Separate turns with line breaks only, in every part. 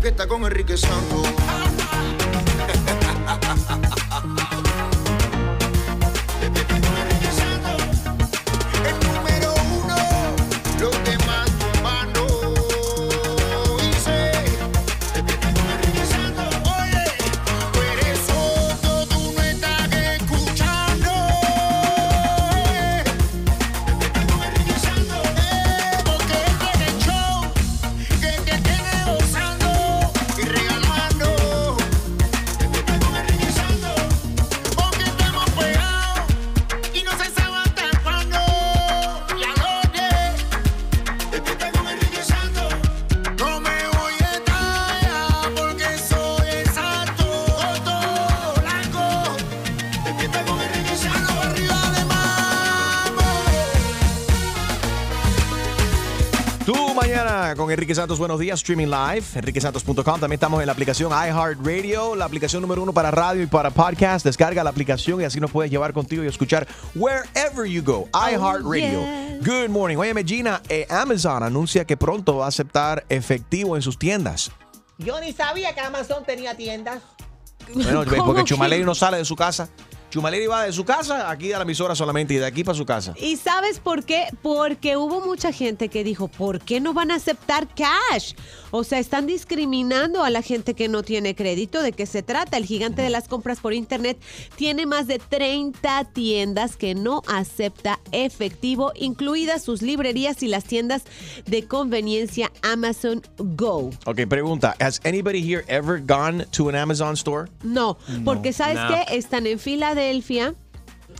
Despierta con Enrique Santos. Enrique Santos,
buenos días, streaming live, enriquesantos.com. También estamos en la aplicación iHeartRadio, la aplicación número uno para radio y para podcast. Descarga la aplicación y así nos puedes llevar contigo y escuchar wherever you go. iHeartRadio.
yes.
Good morning. Oye, Gina, eh, Amazon anuncia que pronto va a aceptar efectivo en sus tiendas.
Yo ni sabía que Amazon tenía tiendas.
Bueno,
¿Cómo
porque
que?
Chumaleri no sale de su casa. Chumaleri va de su casa aquí a la emisora solamente y de aquí para su casa.
¿Y sabes por qué? Porque hubo mucha gente que dijo, ¿por qué no van a aceptar cash? O sea, están discriminando a la gente que no tiene crédito. ¿De qué se trata? El gigante de las compras por internet tiene más de 30 tiendas que no acepta efectivo, incluidas sus librerías y las tiendas de conveniencia Amazon Go.
Ok, pregunta. Has anybody here ever gone to an Amazon store?
No, porque ¿sabes
No.
qué? Están en Filadelfia.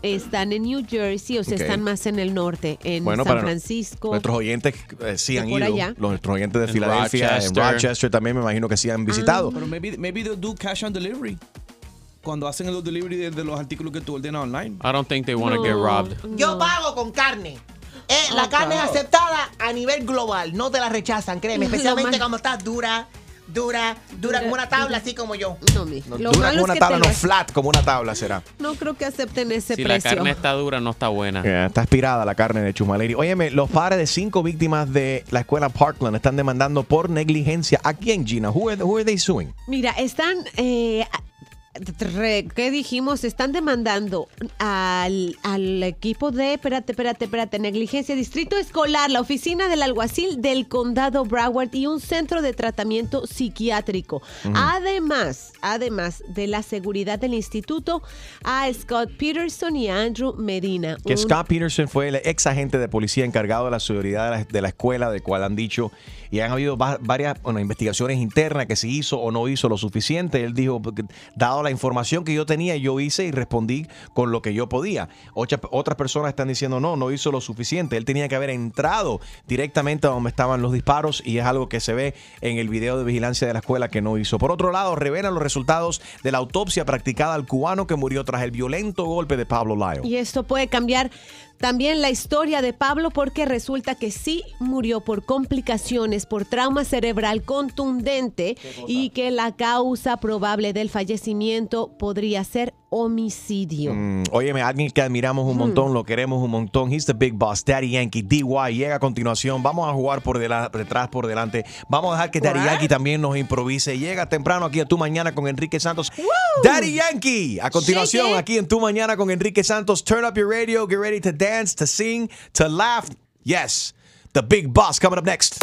Están en New Jersey, o sea, están más en el norte, en
Bueno,
San
para
Francisco.
Nuestros oyentes eh, sí han ido.
allá.
Los- Nuestros oyentes de
En
Filadelfia, en
Rochester.
Rochester también me imagino que sí han visitado.
Pero maybe, maybe they'll do cash on delivery. Cuando hacen los delivery de, de los artículos que tú ordenas online.
I don't think they want to get robbed.
Yo pago con carne. Eh, la
Ah,
carne es aceptada a nivel global. No te la rechazan, créeme. Especialmente cuando estás dura, dura, dura como una tabla, así como yo.
No, mi-
No, dura como una tabla, no flat como una tabla será.
No creo que acepten ese
Si la
precio.
carne está dura, no está buena.
Está aspirada la carne de Chumaleri. Óyeme, los padres de cinco víctimas de la escuela Parkland están demandando por negligencia. ¿A quién, Gina? Who are, who are they suing?
Mira, están, eh, ¿qué dijimos? Están demandando al, al equipo de, espérate, espérate, espérate, negligencia, distrito escolar, la oficina del alguacil del condado Broward y un centro de tratamiento psiquiátrico. Además, además de la seguridad del instituto, a Scott Peterson y a Andrew Medina.
Que
un-
Scott Peterson fue el ex agente de policía encargado de la seguridad de la, de la escuela, de cual han dicho, y han habido va- varias investigaciones internas que si hizo o no hizo lo suficiente. Él dijo, dado la información que yo tenía, yo hice y respondí con lo que yo podía. Ocha- otras personas están diciendo, no, no hizo lo suficiente. Él tenía que haber entrado directamente a donde estaban los disparos y es algo que se ve en el video de vigilancia de la escuela que no hizo. Por otro lado, revelan los resultados de la autopsia practicada al cubano que murió tras el violento golpe de Pablo Lyle.
Y esto puede cambiar también la historia de Pablo porque resulta que sí murió por complicaciones, por trauma cerebral contundente y que la causa probable del fallecimiento podría ser homicidio.
Mm, óyeme, alguien que admiramos un montón, lo queremos un montón. He's the big boss, Daddy Yankee. DY llega a continuación. Vamos a jugar por detrás, por delante. Vamos a dejar que Daddy Yankee también nos improvise. Llega temprano aquí a Tu Mañana con Enrique Santos. Daddy Yankee. A continuación, aquí en Tu Mañana con Enrique Santos. Turn up your radio. Get ready to dance, to sing, to laugh. Yes. The big boss coming up next.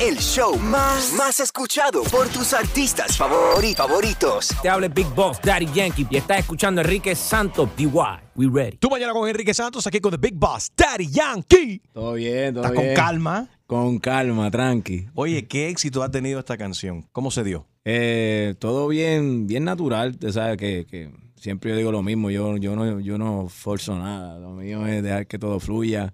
El show más, más escuchado por tus artistas favori- favoritos.
Te habla Big Boss Daddy Yankee y estás escuchando a Enrique Santos DY. We ready.
Tu Mañana con Enrique Santos aquí con The Big Boss, Daddy Yankee.
Todo bien, todo
¿Estás con
bien.
calma?
Con calma, tranqui.
Oye, ¿qué éxito ha tenido esta canción? ¿Cómo se dio?
Eh, todo bien, bien natural. Tú sabes que, que siempre yo digo lo mismo. Yo, yo, no, yo no forzo nada. Lo mío es dejar que todo fluya.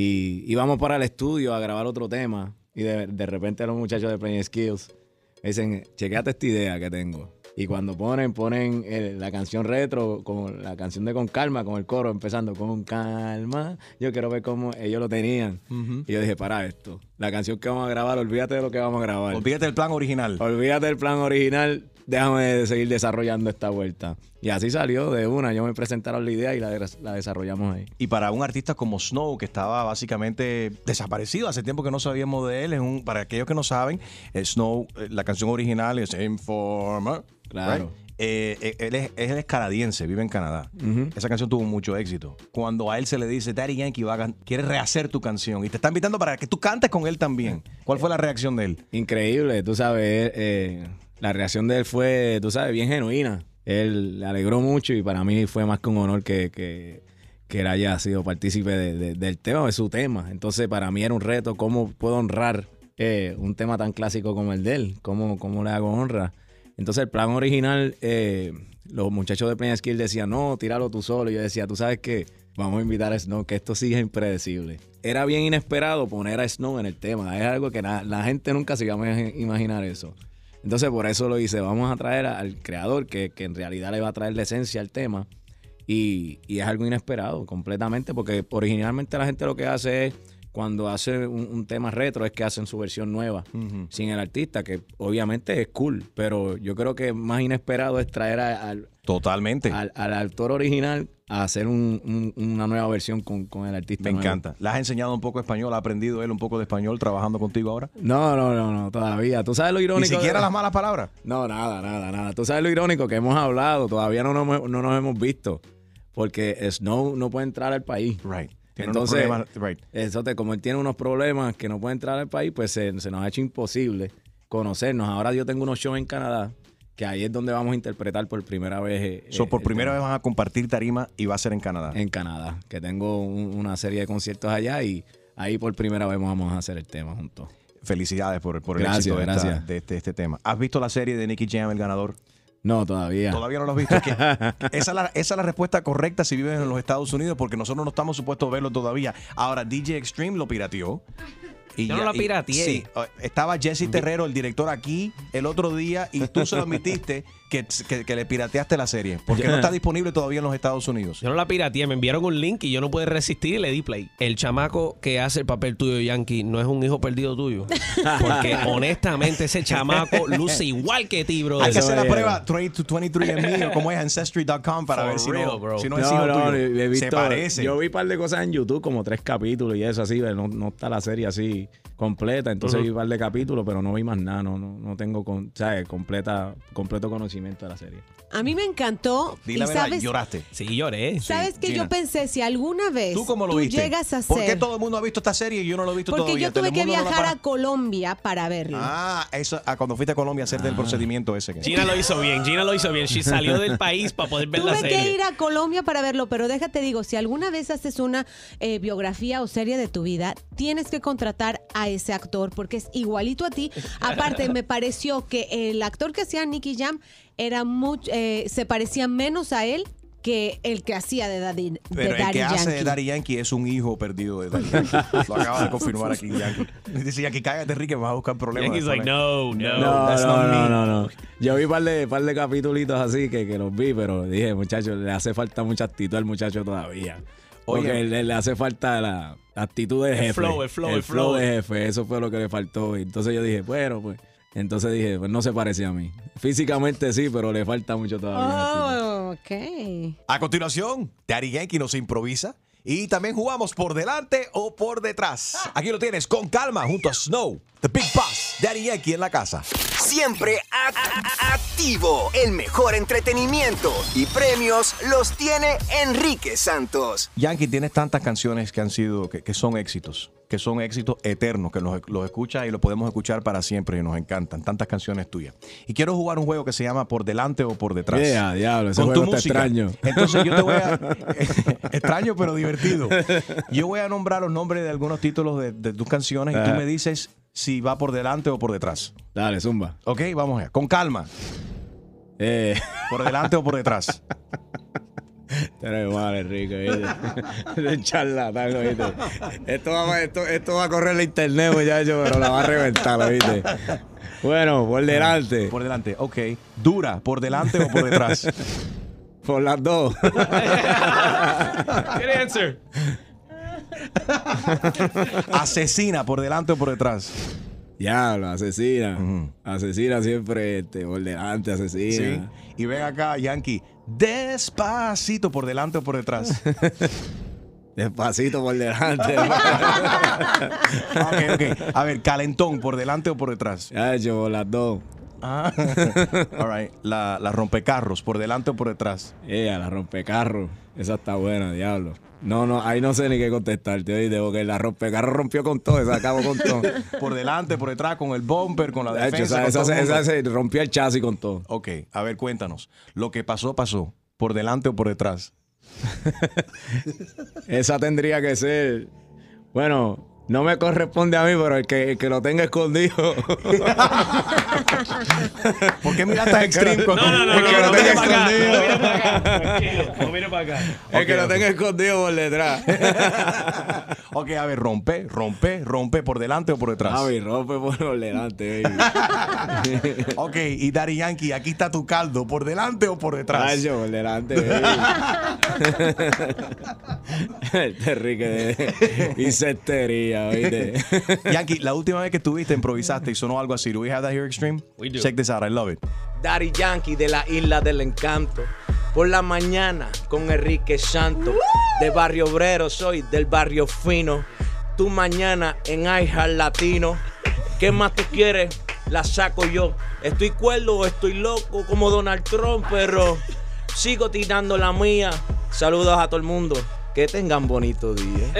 Y íbamos para el estudio a grabar otro tema. Y de, de repente los muchachos de Playing Skills me dicen, chequeate esta idea que tengo. Y cuando ponen, ponen eh, la canción retro, con la canción de Con Calma, con el coro empezando con calma. Yo quiero ver cómo ellos lo tenían. Y yo dije, para esto. la canción que vamos a grabar, olvídate de lo que vamos a grabar.
Olvídate del plan original.
Olvídate del plan original, déjame seguir desarrollando esta vuelta. Y así salió de una, yo me presentaron la idea y la, la desarrollamos ahí.
Y para un artista como Snow, que estaba básicamente desaparecido, hace tiempo que no sabíamos de él, es un, para aquellos que no saben, eh, Snow, eh, la canción original es Informer.
Claro.
right? Eh, eh, él, es, él es canadiense, vive en Canadá. Esa canción tuvo mucho éxito. Cuando a él se le dice, Daddy Yankee va a quiere rehacer tu canción y te está invitando para que tú cantes con él también. ¿Cuál fue la reacción de él?
Increíble, tú sabes, eh, la reacción de él fue, tú sabes, bien genuina. Él le alegró mucho y para mí fue más que un honor que, que, que él haya sido partícipe de- de- del tema, de su tema. Entonces, para mí era un reto cómo puedo honrar eh, un tema tan clásico como el de él, cómo, cómo le hago honra. Entonces, el plan original, eh, los muchachos de Play Skill decían, no, tíralo tú solo. Y yo decía, tú sabes que vamos a invitar a Snow, que esto sí es impredecible. Era bien inesperado poner a Snow en el tema. Es algo que na- la gente nunca se iba a imagi- imaginar eso. Entonces, por eso lo hice. Vamos a traer al creador que, que en realidad le va a traer la esencia al tema. Y, y es algo inesperado completamente, porque originalmente la gente lo que hace es, cuando hace un, un tema retro, es que hacen su versión nueva, sin el artista, que obviamente es cool, pero yo creo que más inesperado es traer a- al,
Totalmente.
al, al autor original a hacer un- un- una nueva versión con, con el artista.
Me
nuevo.
encanta. ¿Le has enseñado un poco español? ¿Ha aprendido él un poco de español trabajando contigo ahora?
No, no, no, no, todavía. ¿Tú sabes lo irónico?
Ni siquiera
de-
las malas palabras.
No, nada, nada, nada. Tú sabes lo irónico que hemos hablado, todavía no nos, hemos- no nos hemos visto, porque Snow no puede entrar al país.
Right. Tiene
Entonces,
right.
eso te, como él tiene unos problemas que no puede entrar al país, pues se, se nos ha hecho imposible conocernos. Ahora yo tengo unos shows en Canadá, que ahí es donde vamos a interpretar por primera vez. eh,
So,
eh,
por
el
primera
tema
vez van a compartir tarima y va a ser en Canadá.
En Canadá, que tengo un- una serie de conciertos allá y ahí por primera vez vamos a hacer el tema juntos.
Felicidades por, por el éxito de, esta-
gracias.
de este, este tema. ¿Has visto la serie de Nicky Jam, el ganador?
No, todavía.
Todavía no lo has visto. Esa, es la, esa es la respuesta correcta si vives en los Estados Unidos, porque nosotros no estamos supuestos a verlo todavía. Ahora, DJ Extreme lo pirateó. Y
Yo no la pirateé.
sí, estaba Jesse Terrero, el director, aquí el otro día y tú se lo admitiste que, que- que le pirateaste la serie, porque no está disponible todavía en los Estados Unidos.
Yo no la pirateé, me enviaron un link y yo no pude resistir y le di play. El chamaco que hace el papel tuyo, Yankee, no es un hijo perdido tuyo. Porque honestamente ese chamaco luce igual que ti, bro.
Hay que hacer la prueba 23andMe o como es Ancestry.com para
For
ver si
real,
no,
bro.
si no es hijo tuyo.
he
Se
visto-
parece.
Yo vi un par de cosas en YouTube, como tres capítulos y eso así, no, no está la serie así completa. Entonces vi un par de capítulos, pero no vi más nada, no, no, no tengo con, ¿sabes? Completa, completo conocimiento de la serie.
A mí me encantó.
Di
y
la verdad,
sabes,
lloraste.
Sí, lloré.
sabes que
Gina.
yo pensé, si alguna vez
¿Tú cómo lo viste?
llegas a
¿Por qué
ser...
todo el mundo ha visto esta serie y yo no lo he visto
Porque
todavía?
yo tuve que
Telemundo la
viajar a Colombia para verlo.
Ah, eso, ah, cuando fuiste a Colombia a hacerte el procedimiento ese. que-
Gina lo hizo bien, Gina lo hizo bien. She salió del país para poder ver la
Tuve
serie.
que ir a Colombia para verlo, pero déjate digo, si alguna vez haces una eh, biografía o serie de tu vida, tienes que contratar a ese actor porque es igualito a ti. Aparte, me pareció que el actor que hacía Nicky Jam era mucho, eh, se parecía menos a él que el que hacía de Daddy, de
Pero el
Daddy
que hace de. Daddy Yankee es un hijo perdido de Daddy Yankee. Lo acaba de confirmar aquí Yankee. Dice Yankee, cállate, me vas a buscar problemas.
Yankee's like,
después".
no, no.
No,
that's
no,
not
no,
me.
no, no. Yo vi un par de, par de capítulos así que, que los vi, pero dije, muchacho, le hace falta mucha actitud al muchacho todavía.
Oye.
Porque le, le hace falta la actitud de jefe.
flow, el flow,
el
el flow.
de jefe. Eso fue lo que le faltó. Entonces yo dije, bueno, pues. Entonces dije, pues no se parece a mí. Físicamente sí, pero le falta mucho todavía.
Oh, ok.
A continuación, Daddy Yankee nos improvisa. Y también jugamos por delante o por detrás. Aquí lo tienes con calma junto a Snow, The Big Boss, Daddy Yankee en la casa.
Siempre a- a- activo. El mejor entretenimiento y premios los tiene Enrique Santos.
Yankee, tienes tantas canciones que han sido, que, que son éxitos, que son éxitos eternos, que los, los escuchas y los podemos escuchar para siempre y nos encantan. Tantas canciones tuyas. Y quiero jugar un juego que se llama Por delante o por detrás.
Yeah, diablo, ese
Con tu
juego está
música.
extraño.
Entonces yo te voy a... extraño pero divertido. Yo voy a nombrar los nombres de algunos títulos de, de tus canciones y tú
Ah.
me dices si va por delante o por detrás.
Dale, zumba.
Ok, vamos allá. Con calma.
Eh,
¿Por delante o por detrás?
Eres mal, Enrique, ¿viste? Charlatán, ¿viste? Esto va, esto, esto va a correr la internet, muchacho, pero la va a reventar, ¿viste? Bueno, por delante.
Por delante, ok. Dura, ¿por delante o por detrás?
Por las dos.
Good answer.
Asesina por delante o por detrás.
Diablo, asesina. Asesina siempre este, por delante,
Sí.
asesina.
Y ven acá, Yankee. Despacito por delante o por detrás.
Despacito por delante.
ok, ok. A ver, calentón por delante o por detrás.
ya hecho por las dos.
Ah. All right. La, la rompecarros por delante o por detrás.
Ella, la rompecarro. Esa está buena, diablo. No, no, ahí no sé ni qué contestarte, oíste, porque la rompecarro rompió con todo, se acabó con todo.
Por delante, por detrás, con el bumper, con la
De hecho,
defensa. el mundo.
esa se rompió el chasis con todo.
Ok, a ver, cuéntanos. Lo que pasó, pasó. ¿Por delante o por detrás?
Esa tendría que ser. Bueno, no me corresponde a mí, pero el que, el que lo tenga escondido.
¿Por qué miraste a Extreme con
No, no, no,
El
no,
que
no,
lo tenga
para acá,
escondido.
no para acá, tranquilo, no mire para acá.
el que lo tenga escondido por detrás.
Ok, a ver, rompe, rompe, rompe por delante o por detrás.
Javi, rompe por delante, baby.
Ok, y Daddy Yankee, aquí está tu caldo, ¿por delante o por detrás?
Nacho, por delante, baby. el terrique de insectería, oíste.
Yankee, la última vez que estuviste improvisaste y sonó algo así. Do we have that here, Extreme?
We do.
Check this out, I love it.
Daddy Yankee de la Isla del Encanto. Por la mañana con Enrique Santo. De Barrio Obrero soy, del Barrio Fino. Tu mañana en iHeart Latino. ¿Qué más tú quieres? La saco yo. Estoy cuerdo o estoy loco como Donald Trump, pero sigo tirando la mía. Saludos a todo el mundo. Que tengan bonito día.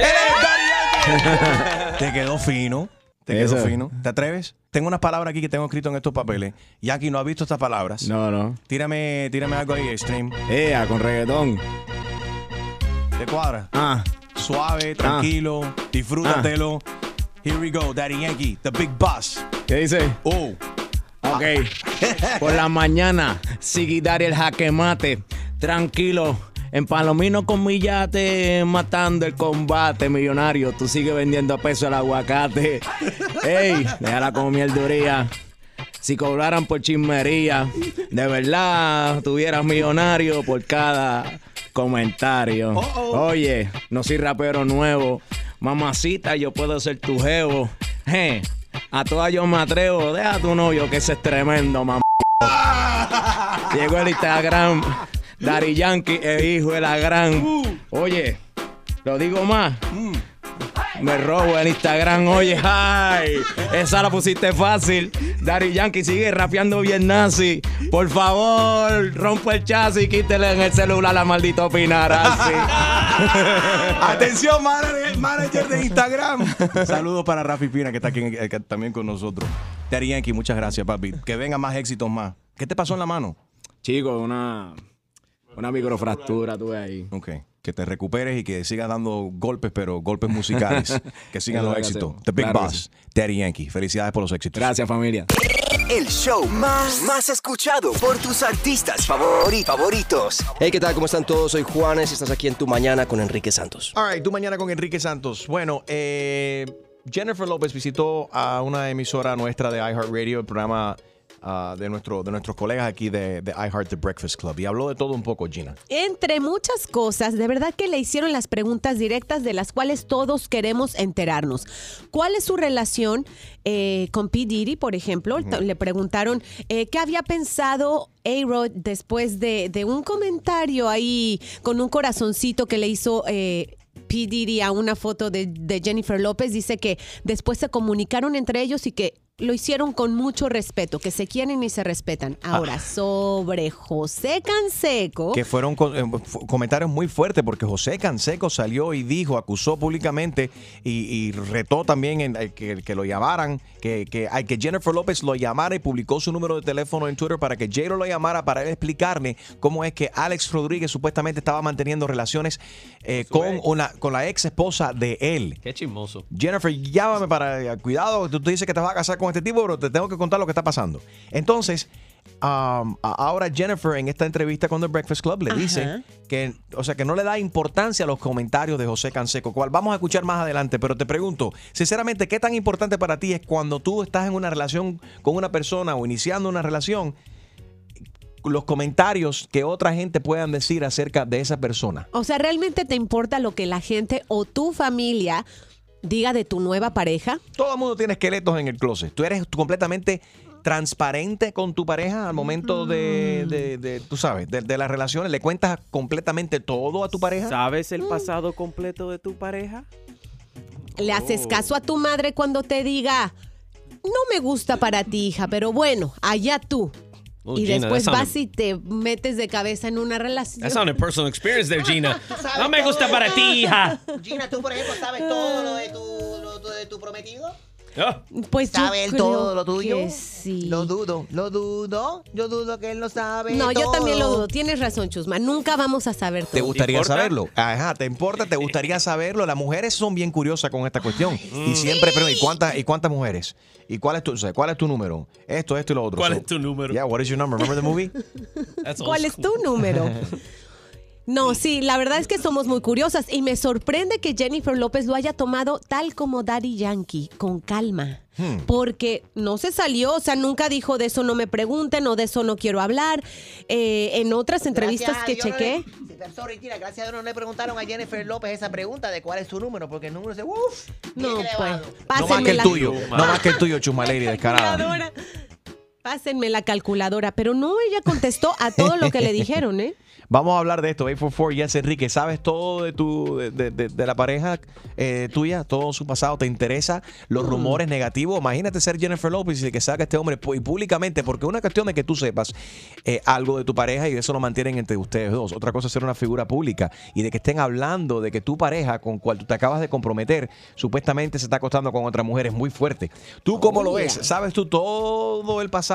Te quedó fino. Te quedó
Eso.
fino. ¿Te atreves? Tengo unas palabras aquí que tengo escrito en estos papeles. Yankee no ha visto estas palabras.
No, no.
Tírame, tírame algo ahí, Extreme.
Ea, con reggaetón.
¿Te cuadra?
Ah,
Suave, tranquilo, disfrútatelo. Here we go, Daddy Yankee, the big boss.
¿qué dice?
Oh,
Ok. Por la mañana, sigue dar el jaque mate. Tranquilo. En Palomino con mi yate, matando el combate millonario. Tú sigues vendiendo a peso el aguacate. Ey, déjala con mierduría. Si cobraran por chismería, de verdad tuvieras millonario por cada comentario. Oye, no soy rapero nuevo. Mamacita, yo puedo ser tu jevo. Je, a todas yo me atrevo. Deja tu novio que ese es tremendo, mamá. Llegó el Instagram. Daddy Yankee, el hijo de la gran. Oye, lo digo más. Me robo el Instagram, oye, ay, esa la pusiste fácil. Daddy Yankee sigue rapeando bien nazi. Por favor, rompe el chasis, quítele en el celular la maldita Pinarasi.
Atención, manager, manager de Instagram. Saludos para Rafi Pina, que está aquí eh, que- también con nosotros. Daddy Yankee, muchas gracias, papi. Que vengan más éxitos más. ¿Qué te pasó en la mano?
Chico, una, una microfractura tuve ahí.
Ok. Que te recuperes y que sigas dando golpes, pero golpes musicales. que sigan los éxitos. The Big
Claro que
Boss, Daddy Yankee. Felicidades por los éxitos.
Gracias, familia.
El show más, más escuchado por tus artistas favori- favoritos.
Hey, ¿qué tal? ¿Cómo están todos? Soy Juanes y estás aquí en Tu Mañana con Enrique Santos.
All right, tú mañana con Enrique Santos. Bueno, eh, Jennifer López visitó a una emisora nuestra de iHeartRadio, el programa ah, de, nuestro, de nuestros colegas aquí de, de iHeart The Breakfast Club. Y habló de todo un poco, Gina.
Entre muchas cosas, de verdad que le hicieron las preguntas directas de las cuales todos queremos enterarnos. ¿Cuál es su relación eh, con P. Diddy, por ejemplo? Le preguntaron eh, qué había pensado A-Rod después de, de un comentario ahí con un corazoncito que le hizo... eh, P. Diddy a una foto de, de Jennifer López, dice que después se comunicaron entre ellos y que lo hicieron con mucho respeto, que se quieren y se respetan. Ahora, sobre José Canseco.
Que fueron eh, comentarios muy fuertes porque José Canseco salió y dijo, acusó públicamente y, y retó también en, eh, que, que lo llamaran, que, que, ay, que Jennifer López lo llamara y publicó su número de teléfono en Twitter para que J-Lo lo llamara para él explicarle cómo es que Alex Rodríguez supuestamente estaba manteniendo relaciones eh, con, una, con la ex esposa de él.
Qué chismoso.
Jennifer, llámame para. Cuidado, tú, tú dices que te vas a casar con este tipo, pero te tengo que contar lo que está pasando. Entonces, um, ahora Jennifer en esta entrevista con The Breakfast Club le dice que, o sea, que no le da importancia a los comentarios de José Canseco, cual vamos a escuchar más adelante, pero te pregunto, sinceramente, ¿qué tan importante para ti es cuando tú estás en una relación con una persona o iniciando una relación? los comentarios que otra gente puedan decir acerca de esa persona.
O sea, ¿realmente te importa lo que la gente o tu familia diga de tu nueva pareja?
Todo el mundo tiene esqueletos en el closet. Tú eres completamente transparente con tu pareja al momento de, de- de- tú sabes, de, de las relaciones. ¿Le cuentas completamente todo a tu pareja?
¿Sabes el pasado completo de tu pareja?
¿Le haces caso a tu madre cuando te diga, no me gusta para ti, hija, pero bueno, allá tú?
Oh,
y
Gina,
después vas y te metes de cabeza en una relación.
That sounded personal experience there, Gina. No me gusta para ti, hija.
Gina, tú, por ejemplo, sabes todo lo de tu, lo de tu prometido.
Pues yo
¿Sabe él todo lo tuyo?
sí.
Lo dudo, lo dudo. Yo dudo que él lo sabe.
No, yo también lo dudo. Tienes razón, Chusma. Nunca vamos a saber todo.
¿Te gustaría saberlo? Ajá, ¿te importa? ¿Te gustaría saberlo? Las mujeres son bien curiosas con esta cuestión. Y siempre, pero ¿y cuántas, ¿y cuántas mujeres? ¿Y cuál es tu, o sea, cuál es tu número? Esto, esto y lo otro.
¿Cuál
So-
es tu número?
Yeah, what is your number? Remember the movie?
¿Cuál es tu número? No, sí, la verdad es que somos muy curiosas y me sorprende que Jennifer López lo haya tomado tal como Daddy Yankee, con calma.
Hmm.
Porque no se salió, o sea, nunca dijo de eso no me pregunten o de eso no quiero hablar. Eh, en otras entrevistas
Gracias
que
Dios no
chequé,
le- sorry, tira, gracias a Dios no le preguntaron a Jennifer López esa pregunta de cuál es su número, porque el número es uff.
no, pues,
No más que el tuyo. No más que el tuyo, Chumaleri, descarada.
Pásenme la calculadora, pero no, ella contestó a todo lo que le dijeron, ¿eh?
Vamos a hablar de esto. 844 Yes Enrique. ¿Sabes todo de tu de, de- de- la pareja eh, tuya? Todo su pasado. ¿Te interesa los
Mm.
rumores negativos? Imagínate ser Jennifer Lopez y que salga este hombre y públicamente, porque una cuestión de que tú sepas eh, algo de tu pareja y eso lo mantienen entre ustedes dos. Otra cosa es ser una figura pública y de que estén hablando de que tu pareja con cual tú te acabas de comprometer supuestamente se está acostando con otra mujer es muy fuerte. ¿Tú cómo lo ves? ¿Sabes tú todo el pasado?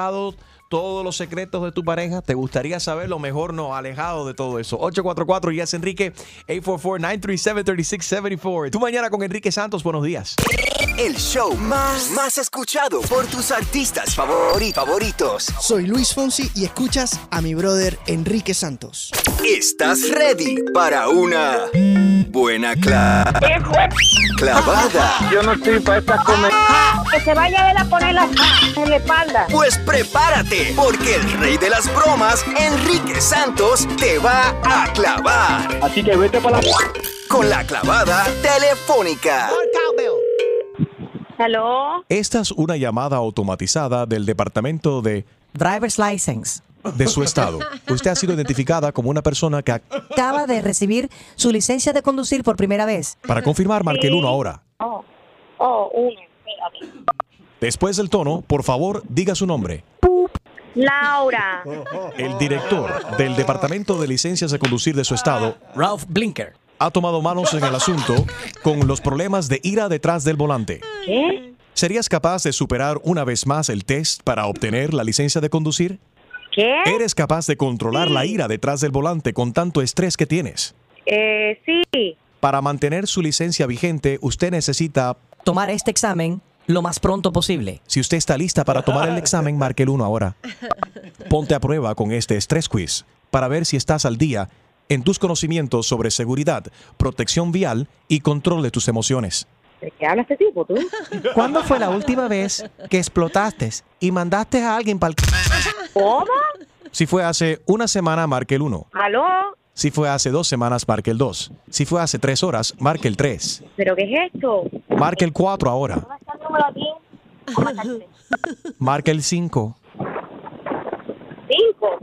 Todos los secretos de tu pareja? ¿Te gustaría saberlo? Mejor no, alejado de todo eso. 844 Yes Enrique, 844-937-3674. Tu mañana con Enrique Santos, buenos días.
El show más, más escuchado por tus artistas favori- favoritos.
Soy Luis Fonsi y escuchas a mi brother Enrique Santos.
¿Estás ready para una buena cla- clavada?
Yo no estoy para esta comedia. Que se vaya a ver a poner la en la espalda.
Pues prepárate, porque el rey de las bromas, Enrique Santos, te va a clavar.
Así que vete para la...
Con la clavada telefónica.
Hello.
Esta es una llamada automatizada del departamento de
Driver's License.
de su estado. Usted ha sido identificada como una persona que, ac-
Acaba de recibir su licencia de conducir por primera vez.
para confirmar, marque el 1 ahora.
Oh, oh, uno.
Después del tono, por favor, diga su nombre.
Laura.
El director del Departamento de Licencias de Conducir de su estado,
Ralph Blinker,
ha tomado manos en el asunto con los problemas de ira detrás del volante.
¿Qué?
¿Serías capaz de superar una vez más el test para obtener la licencia de conducir?
¿Qué?
¿Eres capaz de controlar la ira detrás del volante con tanto estrés que tienes?
Eh, sí.
Para mantener su licencia vigente, usted necesita...
tomar este examen lo más pronto posible.
Si usted está lista para tomar el examen, marque el 1 ahora. Ponte a prueba con este estrés quiz para ver si estás al día en tus conocimientos sobre seguridad, protección vial y control de tus emociones.
¿De qué habla este tipo, tú?
¿Cuándo fue la última vez que explotaste y mandaste a alguien para el...
¿Cómo?
Si fue hace una semana, marque el 1.
¿Aló?
Si fue hace dos semanas, marque el 2. Si fue hace tres horas, marque el 3.
¿Pero qué es esto?
Marque el 4 ahora. Marque el 5.
Cinco.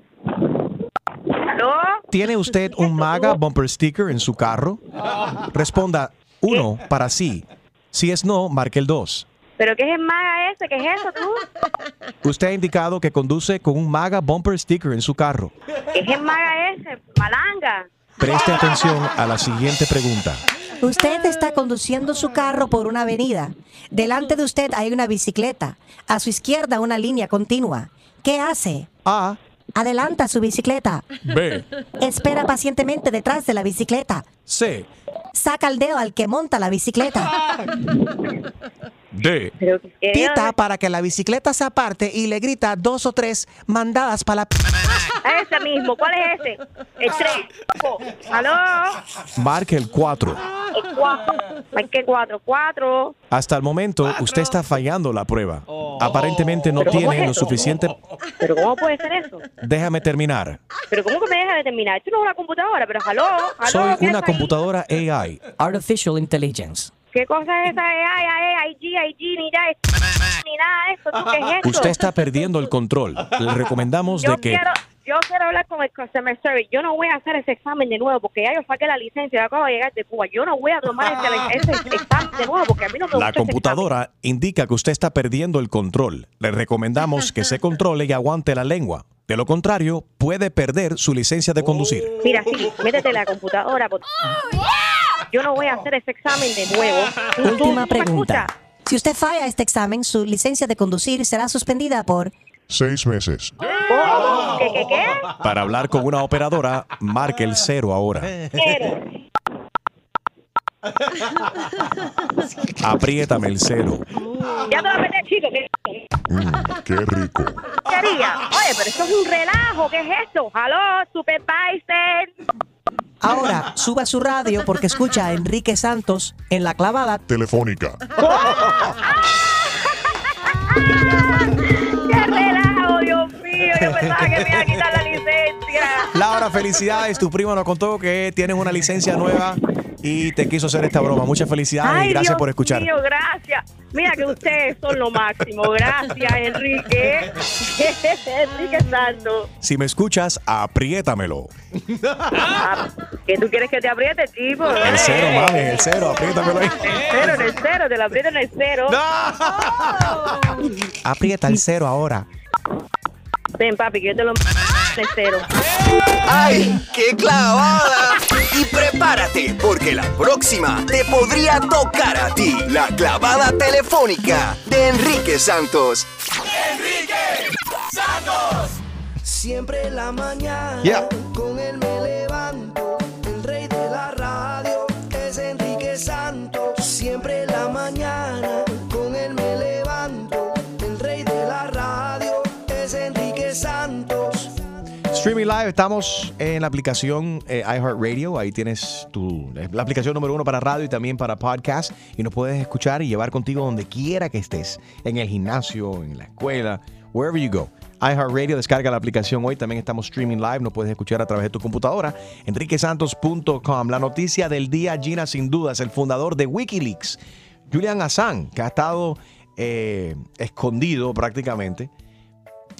¿Aló?
¿Tiene usted un MAGA bumper sticker en su carro? Responda 1 para sí. Si es no, marque el 2.
¿Pero qué es el maga ese? ¿Qué es eso, tú?
Usted ha indicado que conduce con un MAGA bumper sticker en su carro.
¿Qué es el maga ese? Malanga.
Preste atención a la siguiente pregunta.
Usted está conduciendo su carro por una avenida. Delante de usted hay una bicicleta. A su izquierda una línea continua. ¿Qué hace?
A.
Adelanta su bicicleta.
B.
Espera pacientemente detrás de la bicicleta.
C.
Saca el dedo al que monta la bicicleta.
D.
Pita para que la bicicleta se aparte y le grita dos o tres mandadas para la...
Ese mismo. ¿Cuál es ese? El tres. ¿Aló?
Marque el 4.
El cuatro. Hay que cuatro. Cuatro.
Hasta el momento, usted está fallando la prueba. aparentemente no
¿Pero cómo
tiene
es
lo suficiente.
¿Pero cómo puede ser eso?
Déjame terminar.
¿Pero cómo que me deja de terminar? Esto no es una computadora, pero jaló, jaló.
Soy
¿qué
una
ahí?
Computadora AI.
Artificial Intelligence.
¿Qué cosa es esa AI, AI, IG, IG, ni nada, ni nada de esto? ¿Tú qué es esto?
Usted está perdiendo el control. Le recomendamos
yo
de que
quiero, yo quiero hablar con el customer service. Yo no voy a hacer ese examen de nuevo porque ya yo saqué la licencia. Yo acabo de llegar de Cuba. Yo no voy a tomar ese, ese examen de nuevo porque a mí no me gusta
la
ese
computadora indica que usted está perdiendo el control. Le recomendamos que se controle y aguante la lengua. De lo contrario, puede perder su licencia de conducir.
examen. Mira, sí, métete la computadora. por- Yo no voy a hacer ese examen de nuevo. ¿Tú- tú-
Última pregunta. Si usted falla este examen, su licencia de conducir será suspendida por
Seis meses.
¿Cómo? ¿Qué, qué, qué?
Para hablar con una operadora, marque el cero ahora.
Cero.
Apriétame el cero.
Ya te lo metes, chico. ¿Qué
Qué rico.
quería? Oye, pero esto es un relajo. ¿Qué es esto? Aló, supervisor.
Ahora, suba su radio porque escucha a Enrique Santos en la clavada.
Telefónica.
¡Qué relajo, Dios mío! Yo pensaba que me iba a quitar la licencia.
Laura, felicidades. Tu primo nos contó que tienes una licencia nueva y te quiso hacer esta broma. Muchas felicidades y gracias
Dios
por escuchar.
mío, gracias. Mira que ustedes son lo máximo. Gracias, Enrique. Enrique Santo.
Si me escuchas, apriétamelo.
Ah, ¿Qué tú quieres que te apriete, tipo?
El cero, mami, el cero, apriétamelo ahí.
El cero, en el cero, te lo aprieto en el cero.
Aprieta el cero ahora.
Ven, papi, que yo te lo cero.
¡Ay, qué clavada! Y prepárate, porque la próxima te podría tocar a ti. La clavada telefónica de Enrique Santos.
Enrique Santos. Siempre en la mañana
Yeah.
con él me levanto. El rey de la radio es Enrique Santos. Siempre en la mañana
Streaming Live, estamos en la aplicación eh, iHeartRadio. Ahí tienes tu, la aplicación número uno para radio y también para podcast. Y nos puedes escuchar y llevar contigo donde quiera que estés. En el gimnasio, en la escuela, wherever you go. iHeartRadio, descarga la aplicación hoy. También estamos streaming live. Nos puedes escuchar a través de tu computadora. enriquesantos.com. La noticia del día, Gina, sin duda, es el fundador de Wikileaks, Julian Assange, que ha estado eh, escondido prácticamente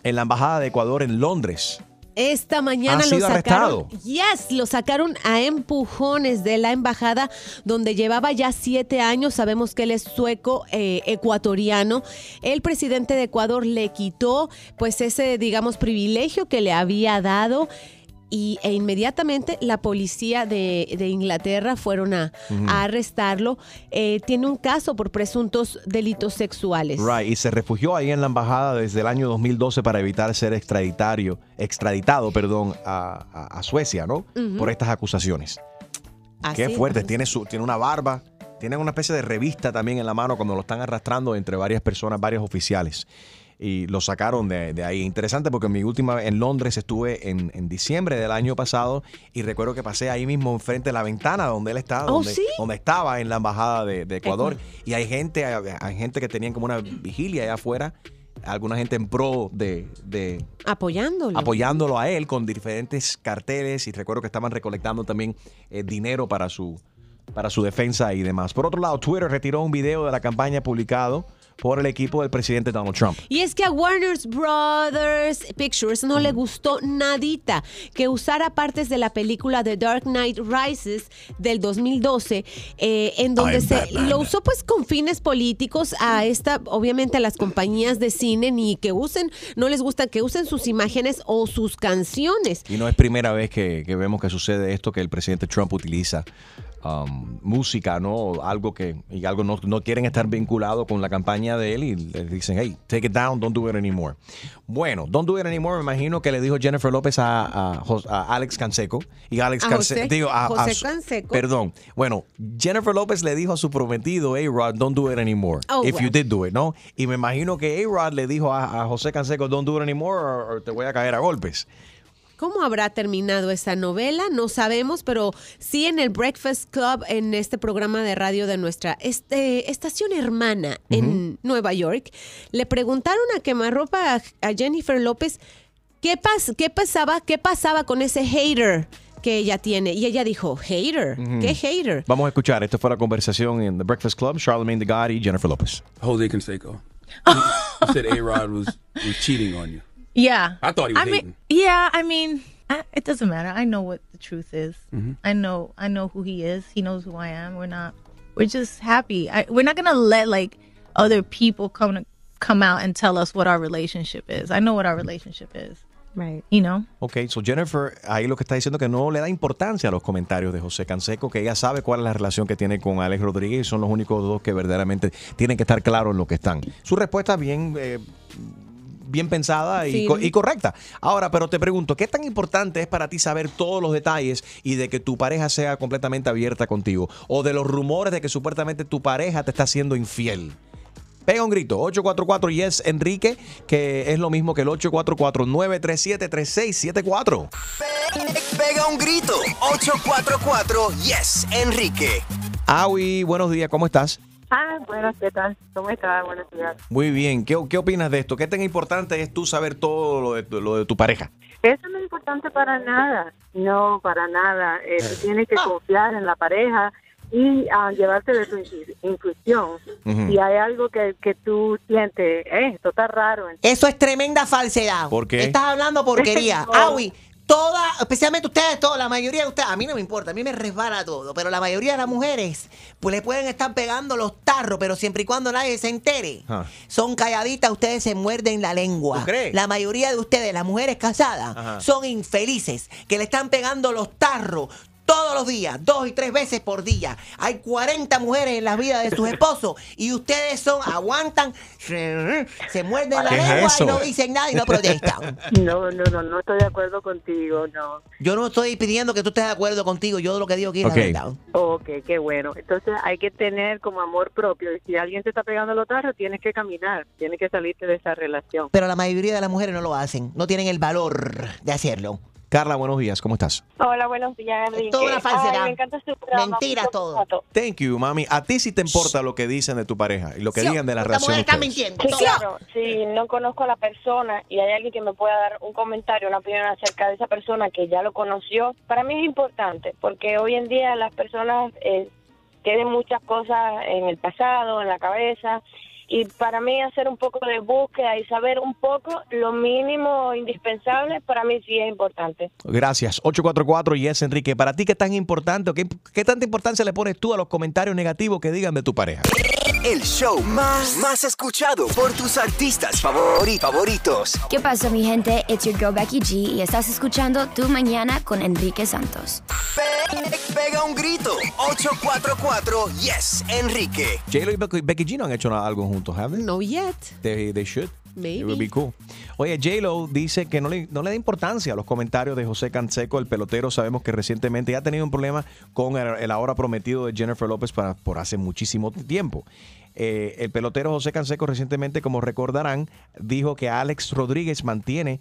en la Embajada de Ecuador en Londres.
Esta mañana lo sacaron.
arrestado.
Yes, lo sacaron a empujones de la embajada donde llevaba ya siete años. Sabemos que él es sueco eh, ecuatoriano. El presidente de Ecuador le quitó, pues, ese, digamos, privilegio que le había dado. Y, e inmediatamente la policía de, de Inglaterra fueron a, arrestarlo. Eh, tiene un caso por presuntos delitos sexuales.
Right, y se refugió ahí en la embajada desde el año 2012 para evitar ser extraditario, extraditado, perdón, a, a- a Suecia, ¿no? Por estas acusaciones.
Así
Qué
es.
fuerte, tiene, su, tiene una barba, tiene una especie de revista también en la mano cuando lo están arrastrando entre varias personas, varios oficiales. Y lo sacaron de, de ahí. Interesante porque mi última en Londres estuve en, en diciembre del año pasado y recuerdo que pasé ahí mismo enfrente de la ventana donde él estaba,
Oh,
donde,
¿sí?
donde estaba en la embajada de, de Ecuador. Y hay gente, hay, hay gente que tenían como una vigilia allá afuera, alguna gente en pro de, de
Apoyándolo.
apoyándolo a él con diferentes carteles y recuerdo que estaban recolectando también eh, dinero para su, para su defensa y demás. Por otro lado, Twitter retiró un video de la campaña publicado por el equipo del presidente Donald Trump.
Y es que a Warner Brothers Pictures no le gustó nadita que usara partes de la película The Dark Knight Rises del 2012, eh, en donde
I'm
se
Batman.
lo usó pues con fines políticos a esta, obviamente a las compañías de cine, ni que usen, no les gusta que usen sus imágenes o sus canciones.
Y no es primera vez que, que vemos que sucede esto, que el presidente Trump utiliza um, música, ¿no? Algo que y algo no, no quieren estar vinculado con la campaña de él y le dicen, hey, take it down, don't do it anymore. Bueno, don't do it anymore, me imagino que le dijo Jennifer López a, a Jos- a Alex Canseco. Y Alex Canseco, digo, a,
José
su-
Canseco.
Perdón. Bueno, Jennifer López le dijo a su prometido, A-Rod, don't do it anymore.
Oh,
if
well.
you did do it, ¿no? Y me imagino que A-Rod le dijo a, José Canseco, don't do it anymore, o te voy a caer a golpes.
¿Cómo habrá terminado esa novela? No sabemos, pero sí en el Breakfast Club, en este programa de radio de nuestra este, estación hermana en Nueva York, le preguntaron a quemarropa a, a Jennifer López qué, pas, qué, pasaba, qué pasaba con ese hater que ella tiene. Y ella dijo, hater. ¿qué hater?
Vamos a escuchar. Esta fue la conversación en The Breakfast Club. Charlemagne the God y Jennifer Lopez.
Jose Canseco. you said A Rod was, was cheating on you.
Yeah.
I thought he was
I
hating.
mean, yeah. I mean, I, it doesn't matter. I know what the truth is.
Mhm.
I know. I know who he is. He knows who I am. We're not. We're just happy. I, we're not gonna let like other people come to come out and tell us what our relationship is. I know what our relationship is.
Right.
You know.
Ok, so Jennifer ahí lo que está diciendo que no le da importancia a los comentarios de José Canseco, que ella sabe cuál es la relación que tiene con Alex Rodríguez y son los únicos dos que verdaderamente tienen que estar claros en lo que están. Su respuesta bien, eh, bien pensada y,
Sí.
co- y correcta. Ahora, pero te pregunto, ¿qué tan importante es para ti saber todos los detalles y de que tu pareja sea completamente abierta contigo? O de los rumores de que supuestamente tu pareja te está siendo infiel. Pega un grito, 844 Yes Enrique, que es lo mismo que el 844-937-3674.
Pega un grito. 844 Yes, Enrique.
Awi, buenos días, ¿cómo estás?
Ah, buenas, ¿qué tal? ¿Cómo estás? Buenos días.
Muy bien, ¿qué, qué opinas de esto? ¿Qué tan importante es tú saber todo lo de, tu- lo de tu pareja?
Eso no es importante para nada. No, para nada. Eh, tú tienes que confiar en la pareja y ah, llevarte de tu intu- intuición.
Ujú.
Si hay algo que, que tú sientes, eh, esto está raro.
Eso es tremenda falsedad.
¿Por qué?
Estás hablando porquería.
No.
Awi, toda, especialmente ustedes, todos, la mayoría de ustedes, a mí no me importa, a mí me resbala todo, pero la mayoría de las mujeres, pues le pueden estar pegando los tarros, pero siempre y cuando nadie se entere.
Ah.
Son calladitas, ustedes se muerden la lengua.
¿Tú crees?
La mayoría de ustedes, las mujeres casadas,
Ajá.
son infelices, que le están pegando los tarros. Todos los días, dos y tres veces por día. Hay 40 mujeres en la vida de sus esposos y ustedes son, aguantan, se muerden la
¿Qué es
lengua y no dicen nada y no protestan.
No, no, no, no estoy de acuerdo contigo, no.
Yo no estoy pidiendo que tú estés de acuerdo contigo, yo lo que digo aquí es
Ok.
la verdad.
Ok, qué bueno. Entonces hay que tener como amor propio. Y si alguien te está pegando los tarros, tienes que caminar, tienes que salirte de esa relación.
Pero la mayoría de las mujeres no lo hacen, no tienen el valor de hacerlo.
Carla, buenos días, ¿cómo estás?
Hola, buenos días, Enrique.
toda una falsedad.
Ay, me encanta su programa.
Mentira todo.
Thank you, mami. ¿A ti sí te importa lo que dicen de tu pareja y lo que
Sí,
digan de la
esta
relación de
mujer está
ustedes?
mintiendo.
Sí, claro, si no conozco a la persona y hay alguien que me pueda dar un comentario, una opinión acerca de esa persona que ya lo conoció, para mí es importante, porque hoy en día las personas eh, tienen muchas cosas en el pasado, en la cabeza, y para mí hacer un poco de búsqueda y saber un poco lo mínimo indispensable, para mí sí es importante.
Gracias. 844 Yes Enrique. ¿Para ti qué tan importante qué, qué tanta importancia le pones tú a los comentarios negativos que digan de tu pareja?
El show más, más escuchado por tus artistas favori- favoritos.
¿Qué pasa, mi gente? It's your girl Becky G y estás escuchando Tu Mañana con Enrique Santos.
Pe- Pega un grito. 844 Yes, Enrique.
J-Lo y Becky, G no han hecho nada- algo juntos, ¿have they?
No yet.
They, they should. It would be cool. Oye, J-Lo dice que no le, da importancia a los comentarios de José Canseco, el pelotero. Sabemos que recientemente ha tenido un problema con el, ahora prometido de Jennifer López para, por hace muchísimo tiempo. Eh, el pelotero José Canseco recientemente, como recordarán, dijo que Alex Rodríguez mantiene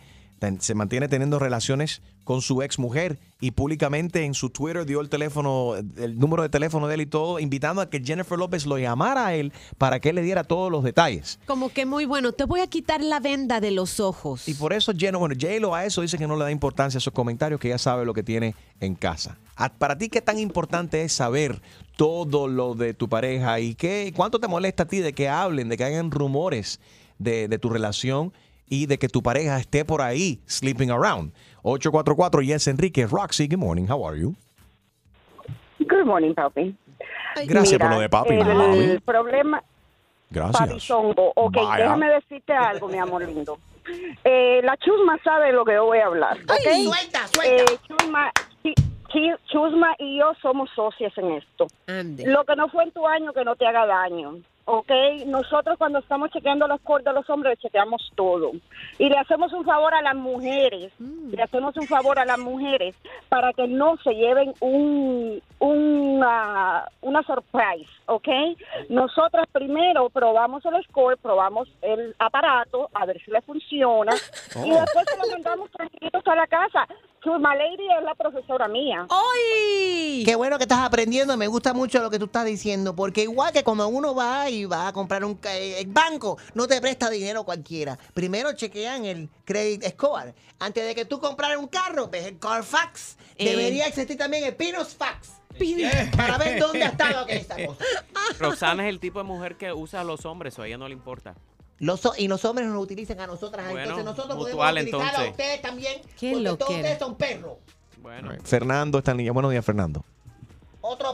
se mantiene teniendo relaciones con su ex mujer y públicamente en su Twitter dio el teléfono, el número de teléfono de él y todo, invitando a que Jennifer López lo llamara a él para que él le diera todos los detalles.
Como que muy bueno, te voy a quitar la venda de los ojos.
Y por eso Jen, bueno, J-Lo a eso dice que no le da importancia a esos comentarios, que ya sabe lo que tiene en casa. Para ti, ¿qué tan importante es saber todo lo de tu pareja y qué, cuánto te molesta a ti de que hablen, de que hagan rumores de, de tu relación y de que tu pareja esté por ahí sleeping around? 844 Yes Enrique, Roxy, good morning, how are you?
Good morning, papi.
Gracias por lo de papi,
El,
mami.
problema,
Gracias.
Papizongo. Ok,
Vaya.
déjame decirte algo, mi amor lindo. Eh, la Chusma sabe lo que yo voy a hablar. ¿ok?
Ay, suelta, suelta.
Eh, Chusma, Chusma y yo somos socias en esto. Lo que no fue en tu año, que no te haga daño. ¿Ok? Nosotros cuando estamos chequeando los cortes de los hombres, chequeamos todo. Y le hacemos un favor a las mujeres, le hacemos un favor a las mujeres para que no se lleven un, una, una surprise, ¿ok? Nosotras primero probamos el score, probamos el aparato, a ver si le funciona, y
Oh.
después se lo mandamos tranquilos a la casa. Su lady es la profesora mía.
¡Ay!
Qué bueno que estás aprendiendo, me gusta mucho lo que tú estás diciendo, porque igual que cuando uno va y va a comprar un ca- eh, el banco, no te presta dinero cualquiera. Primero chequean el credit score. Antes de que tú comprar un carro, ves el Carfax.
Eh.
Debería existir también el Pinos Fax. Para ver dónde ha estado esta cosa.
Roxana es el tipo de mujer que usa a los hombres, o a ella no le importa.
Los, y los hombres nos utilizan a nosotras,
Bueno,
entonces nosotros
mutual,
podemos utilizar a ustedes también, porque todos ustedes son perros.
Bueno.
Fernando está en línea. Buenos días, Fernando.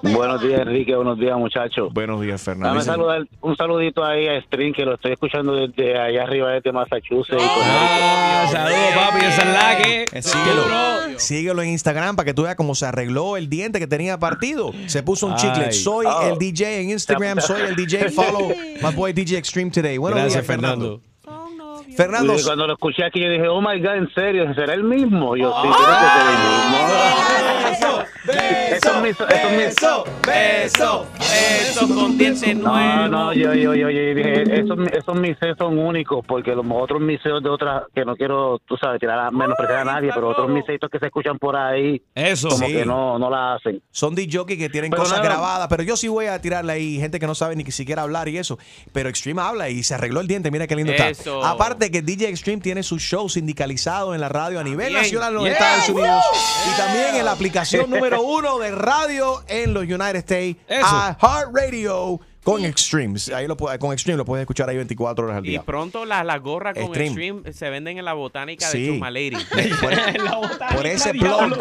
Buenos días, Enrique. Buenos días, muchachos.
Buenos días, Fernando.
Dame saludar, un saludito ahí a String, que lo estoy escuchando desde allá arriba, desde Massachusetts.
Ah,
saludos, papi, esa es la que.
Síguelo, síguelo en Instagram para que tú veas cómo se arregló el diente que tenía partido. Se puso un
Ay.
chicle. Soy
Oh.
el DJ en Instagram, soy el DJ. Follow my boy DJ Extreme today. Buenos
Gracias,
días, Fernando.
Fernando.
Fernando.
Y cuando lo escuché aquí, yo dije, oh my God, en serio, ¿será el mismo? Yo sí,
Ah.
tiene que ser el mismo. Eso es mi- eso es mi-
beso, beso con dientes
No,
nuevos.
no, yo, yo, yo, yo dije, esos, esos miseos son únicos, porque los otros miseos de otras, que no quiero, tú sabes, tirar a menospreciar a nadie, pero otros miseitos que se escuchan por ahí,
Eso.
como
Sí.
que no, no la hacen.
Son DJ que tienen
Pero
cosas
nada.
grabadas, pero yo sí voy a tirarle ahí gente que no sabe ni siquiera hablar y eso. Pero Extreme habla y se arregló el diente, mira qué lindo
Eso.
está. Aparte que DJ Extreme tiene su show sindicalizado en la radio a nivel
Bien.
nacional en los
Yeah.
Estados Unidos y también en la aplicación número uno de radio en los United States,
Eso.
a Heart Radio con Extreme. Ahí lo, puede- con Extreme lo puedes escuchar ahí 24 horas al
Y
día.
pronto las las gorras con
Extreme.
Se venden en la botánica
Sí.
de Chuma Lady.
Por ese plug,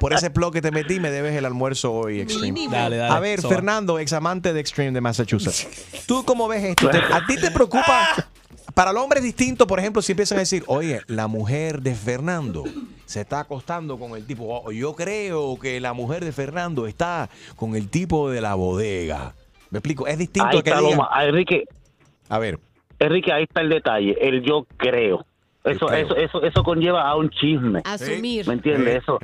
por ese plug que te metí, me debes el almuerzo hoy, Extreme.
Dale, dale.
A ver,
Soba.
Fernando, ex amante de Extreme de Massachusetts. ¿Tú cómo ves esto? ¿Te- ¿A ti te preocupa? Para el hombre es distinto, por ejemplo, si empiezan a decir, oye, la mujer de Fernando se está acostando con el tipo, o yo creo que la mujer de Fernando está con el tipo de la bodega. ¿Me explico? Es distinto
Ahí
a que
está lo
digan-
ma- ah, Enrique,
A ver.
Enrique, ahí está el detalle, el yo creo. Eso,
creo.
eso, eso, eso conlleva a un chisme.
Asumir.
¿Me entiendes? Eso.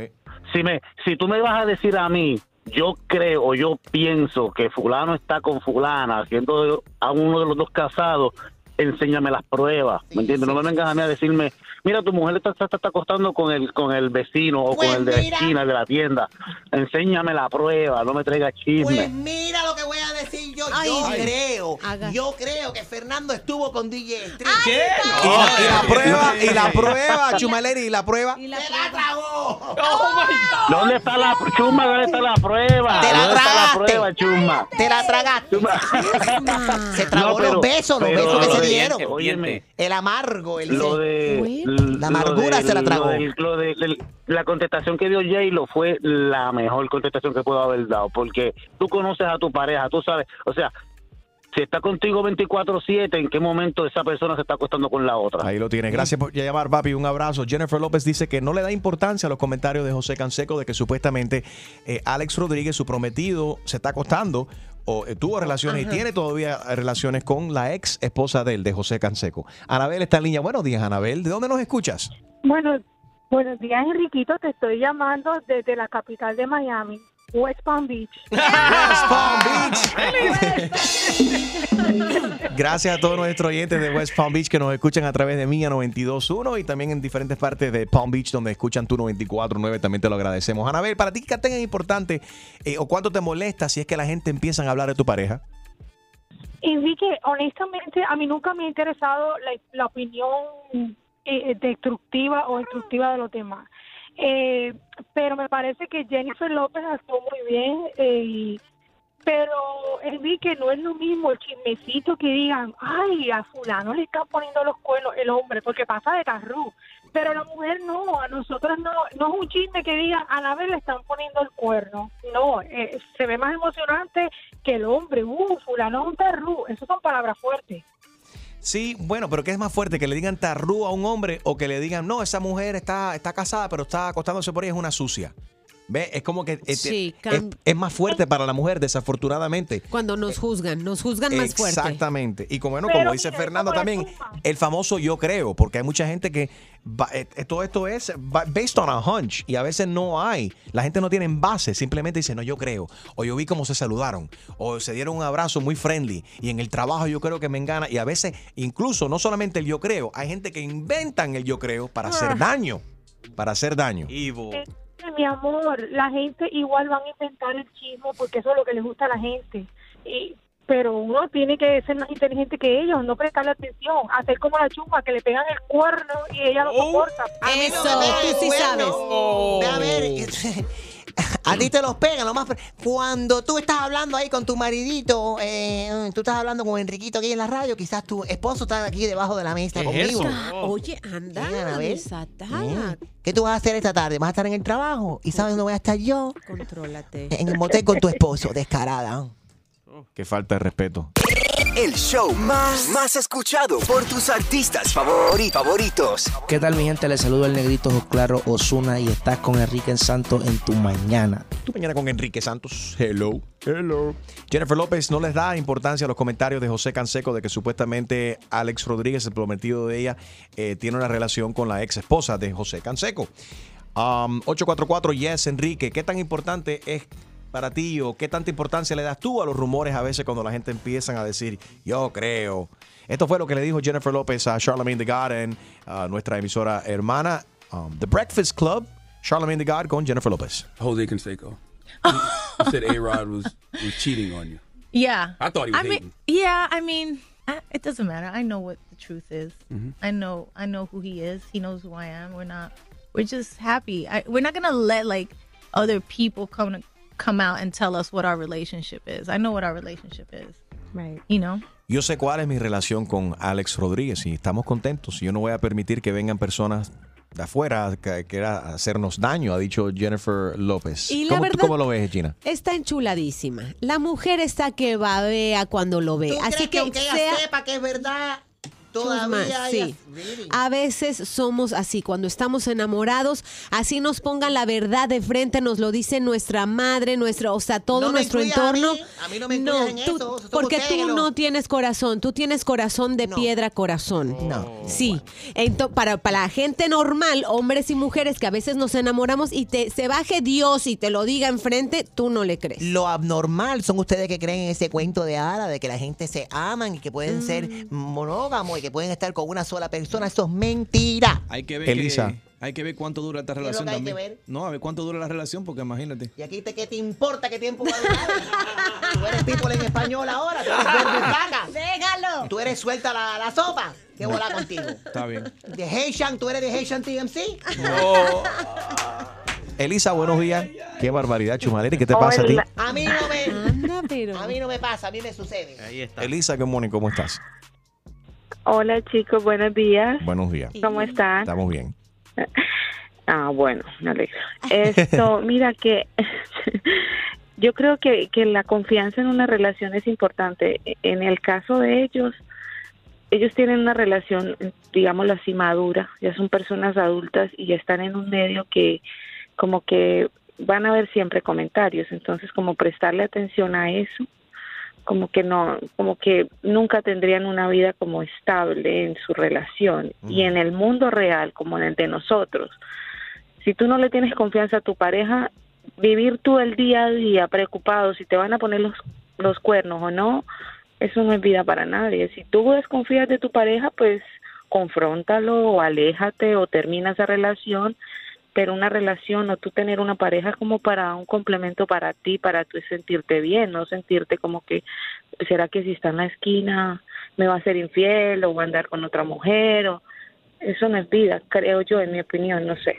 Si me, si tú me vas a decir a mí, yo creo o yo pienso que fulano está con fulana, haciendo a uno de los dos casados, enséñame las pruebas, ¿me entiendes? No me vengas a mí a decirme, mira, tu mujer está, está, está acostando con el, con el vecino o
Pues
con el de la
mira.
esquina de la tienda. Enséñame la prueba, no me traigas chisme.
Pues mira lo que voy a decir yo. yo creo, yo creo que Fernando estuvo con DJ Street.
¿Qué? Y la, y la prueba, y la prueba, Chumaleri, y la prueba.
¡Se la tragó!
¿Dónde está la chuma? ¿Dónde está la prueba?
Te la
¿Dónde está la
tragaste.
prueba, chuma?
Te la tragaste. Se tragó
No, pero-
los besos, los
pero
besos que
lo
se dieron.
óyeme,
El amargo, el
lo de
La amargura
lo
se la tragó.
lo del- lo de- del- la contestación que dio J-Lo fue la mejor contestación que pudo haber dado porque tú conoces a tu pareja tú sabes o sea si está contigo 24/7 en qué momento esa persona se está acostando con la otra
Ahí lo tienes. Gracias por llamar, papi. Un abrazo. Jennifer López dice que no le da importancia a los comentarios de José Canseco de que supuestamente eh, Alex Rodríguez, su prometido, se está acostando o eh, tuvo relaciones
Ajá.
y tiene todavía relaciones con la ex esposa de él, de José Canseco. Anabel está en línea. Buenos días, Anabel. ¿De dónde nos escuchas?
Bueno, buenos días, Enriquito. Te estoy llamando desde la capital de Miami, West Palm Beach.
West Palm Gracias a todos nuestros oyentes de West Palm Beach que nos escuchan a través de Mía 92.1 y también en diferentes partes de Palm Beach donde escuchan tu 94.9. También te lo agradecemos. Anabel, ¿para ti qué tan importante eh, o cuánto te molesta si es que la gente empieza a hablar de tu pareja?
Enrique, honestamente, a mí nunca me ha interesado la, opinión eh, destructiva o instructiva de los demás. Eh, pero me parece que Jennifer López actuó muy bien. eh, y- pero Enrique, no es lo mismo el chismecito que digan, ay, a fulano le están poniendo los cuernos el hombre, porque pasa de carrú. Pero la mujer no, a nosotros no, no es un chisme que digan, a la vez le están poniendo el cuerno. No, eh, se ve más emocionante que el hombre, uh, fulano es un tarrú. Esas son palabras fuertes.
Sí, bueno, pero ¿qué es más fuerte? ¿Que le digan tarrú a un hombre o que le digan, no, esa mujer está, está casada pero está acostándose por ahí, es una sucia? Ve, es como que eh,
Sí,
es,
cam-
es más fuerte para la mujer, desafortunadamente.
Cuando nos juzgan, nos juzgan más fuerte.
Exactamente. Y como, bueno,
Pero
como dice
mira,
Fernando
como
también, el famoso yo creo, porque hay mucha gente que va- eh, eh, todo esto es ba- based on a hunch y a veces no hay. La gente no tiene base, simplemente dice, no, yo creo. O yo vi cómo se saludaron, o se dieron un abrazo muy friendly. Y en el trabajo yo creo que me engana. Y a veces, incluso, no solamente el yo creo, hay gente que inventan el yo creo para hacer
Ah.
daño. Para hacer daño.
Mi amor, la gente igual van a inventar el chisme porque eso es lo que les gusta a la gente. Y, pero uno tiene que ser más inteligente que ellos, no prestarle atención, hacer como la chumba que le pegan el cuerno y ella lo soporta.
Eso, tú sí sabes.
A ver, a ti te los pegan, lo más. Cuando tú estás hablando ahí con tu maridito, eh, tú estás hablando con Enriquito aquí en la radio, quizás tu esposo está aquí debajo de la mesa
¿Qué es
conmigo.
eso? Oye, anda, desatada.
¿Qué tú vas a hacer esta tarde? ¿Vas a estar en el trabajo? ¿Y sabes dónde voy a estar yo?
Contrólate.
En el motel con tu esposo, descarada.
Qué falta de respeto.
El show más, más escuchado por tus artistas favori- favoritos.
¿Qué tal mi gente? Les saludo el negrito Claro Osuna y estás con Enrique Santos en tu mañana.
Tu mañana con Enrique Santos. Hello. Hello. Jennifer López no les da importancia a los comentarios de José Canseco de que supuestamente Alex Rodríguez, el prometido de ella, eh, tiene una relación con la ex esposa de José Canseco. Um, 844 Yes, Enrique. ¿Qué tan importante es para ti o qué tanta importancia le das tú a los rumores a veces cuando la gente empiezan a decir yo creo? Esto fue lo que le dijo Jennifer López a Charlamagne the God en uh, nuestra emisora hermana, um, The Breakfast Club. Charlamagne the God con Jennifer López.
Jose Canseco. You said A Rod was, was cheating on you.
Yeah.
I thought he was
I mean, yeah. I mean, I, it doesn't matter. I know what the truth is.
Mhm.
I know. I know who he is. He knows who I am. We're not. We're just happy. I, we're not gonna let like other people come to, come out and tell us what our relationship is. I know what our relationship is.
Right.
You know.
Yo sé cuál es mi relación con Alex Rodríguez y estamos contentos. Yo no voy a permitir que vengan personas de afuera que quieran hacernos daño, ha dicho Jennifer López.
Y la
¿Cómo, tú
verdad-
cómo lo ves, Gina?
Está enchuladísima. La mujer está que babea cuando lo ve.
¿Tú
Así
crees
que,
aunque ella
sea
sepa que es verdad, todavía
sí. A veces somos así, cuando estamos enamorados, así nos pongan la verdad de frente, nos lo dice nuestra madre, nuestro, o sea, todo
No
nuestro
a
entorno.
mí, a mí no me incluyas en
tú-
eso, son
porque tú no tienes corazón, tú tienes corazón de piedra, corazón.
No.
Sí. Para, para la gente normal, hombres y mujeres que a veces nos enamoramos y te, se baje Dios y te lo diga enfrente, tú no le crees.
Lo abnormal son ustedes que creen en ese cuento de hada de que la gente se aman y que pueden ser
Mm.
monógamos y que pueden estar con una sola persona. Eso es mentira.
Hay que ver
Elisa.
que- hay que ver cuánto dura esta
es lo
relación
que hay
también.
que ver?
No, a ver cuánto dura la relación, porque imagínate.
Y aquí te, ¿qué te importa qué tiempo va a durar? Tú eres people en español ahora, tú eres verde vaca.
Déjalo.
Tú eres suelta la, la sopa. ¿Qué bola contigo?
Está bien.
De Haitian, tú eres de Haitian TMC.
Elisa, buenos días. Qué barbaridad, Chumaleri. ¿Qué te pasa a ti?
A mí no me.
Anda, pero.
A mí no me pasa, a mí me sucede.
Ahí está.
Elisa, qué morning, ¿cómo estás?
Hola chicos, buenos días.
Buenos días.
¿Cómo están?
Estamos bien.
Ah, bueno, me alegro. Esto, mira que yo creo que, que la confianza en una relación es importante. En el caso de ellos, ellos tienen una relación, digámoslo así, madura, ya son personas adultas y ya están en un medio que como que van a haber siempre comentarios, entonces como prestarle atención a eso, como que no, como que nunca tendrían una vida como estable en su relación y en el mundo real como en el de nosotros. Si tú no le tienes confianza a tu pareja, vivir tú el día a día preocupado si te van a poner los, los cuernos o no, eso no es vida para nadie. Si tú desconfías de tu pareja, pues confróntalo o aléjate o termina esa relación, pero una relación o tú tener una pareja es como para un complemento para ti, para tú sentirte bien, no sentirte como que, ¿será que si está en la esquina me va a ser infiel o va a andar con otra mujer? o Eso no es vida, creo yo, en mi opinión, no sé.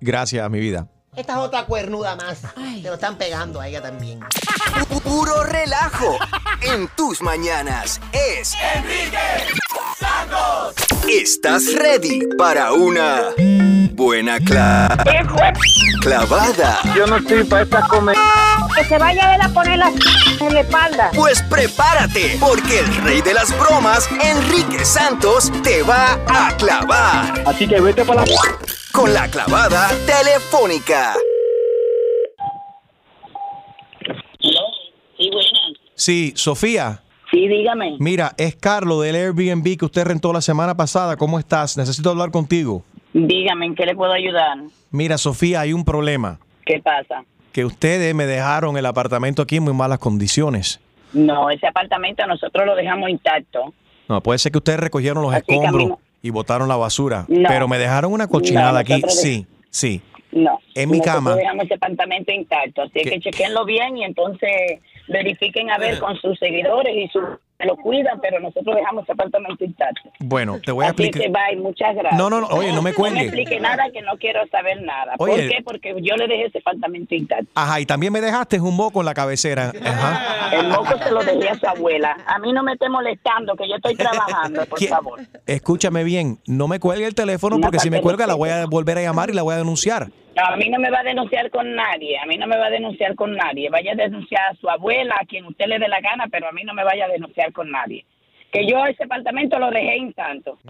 Gracias, mi vida.
Esta es otra cuernuda más. Te lo están pegando a ella también.
Pu- Puro relajo en tus mañanas es
Enrique Santos.
¿Estás ready para una Buena cla... Clavada.
Yo no estoy para esta comer. Que se vaya a él a poner la en la espalda.
Pues prepárate, porque el rey de las bromas, Enrique Santos, te va a clavar.
Así que vete para la...
Con la clavada telefónica.
Sí, Sofía.
Sí, dígame.
Mira, es Carlos del Airbnb que usted rentó la semana pasada. ¿Cómo estás? Necesito hablar contigo.
Dígame, ¿en qué le puedo ayudar?
Mira, Sofía, hay un problema.
¿Qué pasa?
Que ustedes me dejaron el apartamento aquí en muy malas condiciones.
No, ese apartamento nosotros lo dejamos intacto.
No, puede ser que ustedes recogieron los
Así
escombros
camino.
y botaron la basura.
No.
Pero me dejaron una cochinada
No,
aquí. Sí, sí.
No.
En mi
Nosotros
cama.
dejamos ese apartamento intacto. Así
¿Qué?
que chequenlo bien y entonces verifiquen a ver con sus seguidores y su, lo cuidan, pero nosotros dejamos ese apartamento intacto.
Bueno, te voy a
Así
explicar.
que bye, muchas gracias.
No, no, no, oye, no me
No
cuelgue.
me explique nada que no quiero saber nada.
Oye.
¿Por qué? Porque yo le dejé ese apartamento intacto.
Ajá, y también me dejaste un moco en la cabecera. Ajá.
El moco se lo dejé a su abuela. A mí no me esté molestando, que yo estoy trabajando, por
¿Qué?
favor.
Escúchame bien, no me cuelgue el teléfono
No,
porque si me cuelga
no
la voy a volver a llamar y la voy a denunciar.
A mí no me va a denunciar con nadie, a mí no me va a denunciar con nadie. Vaya a denunciar a su abuela, a quien usted le dé la gana, pero a mí no me vaya a denunciar con nadie. Que yo ese apartamento lo dejé intacto.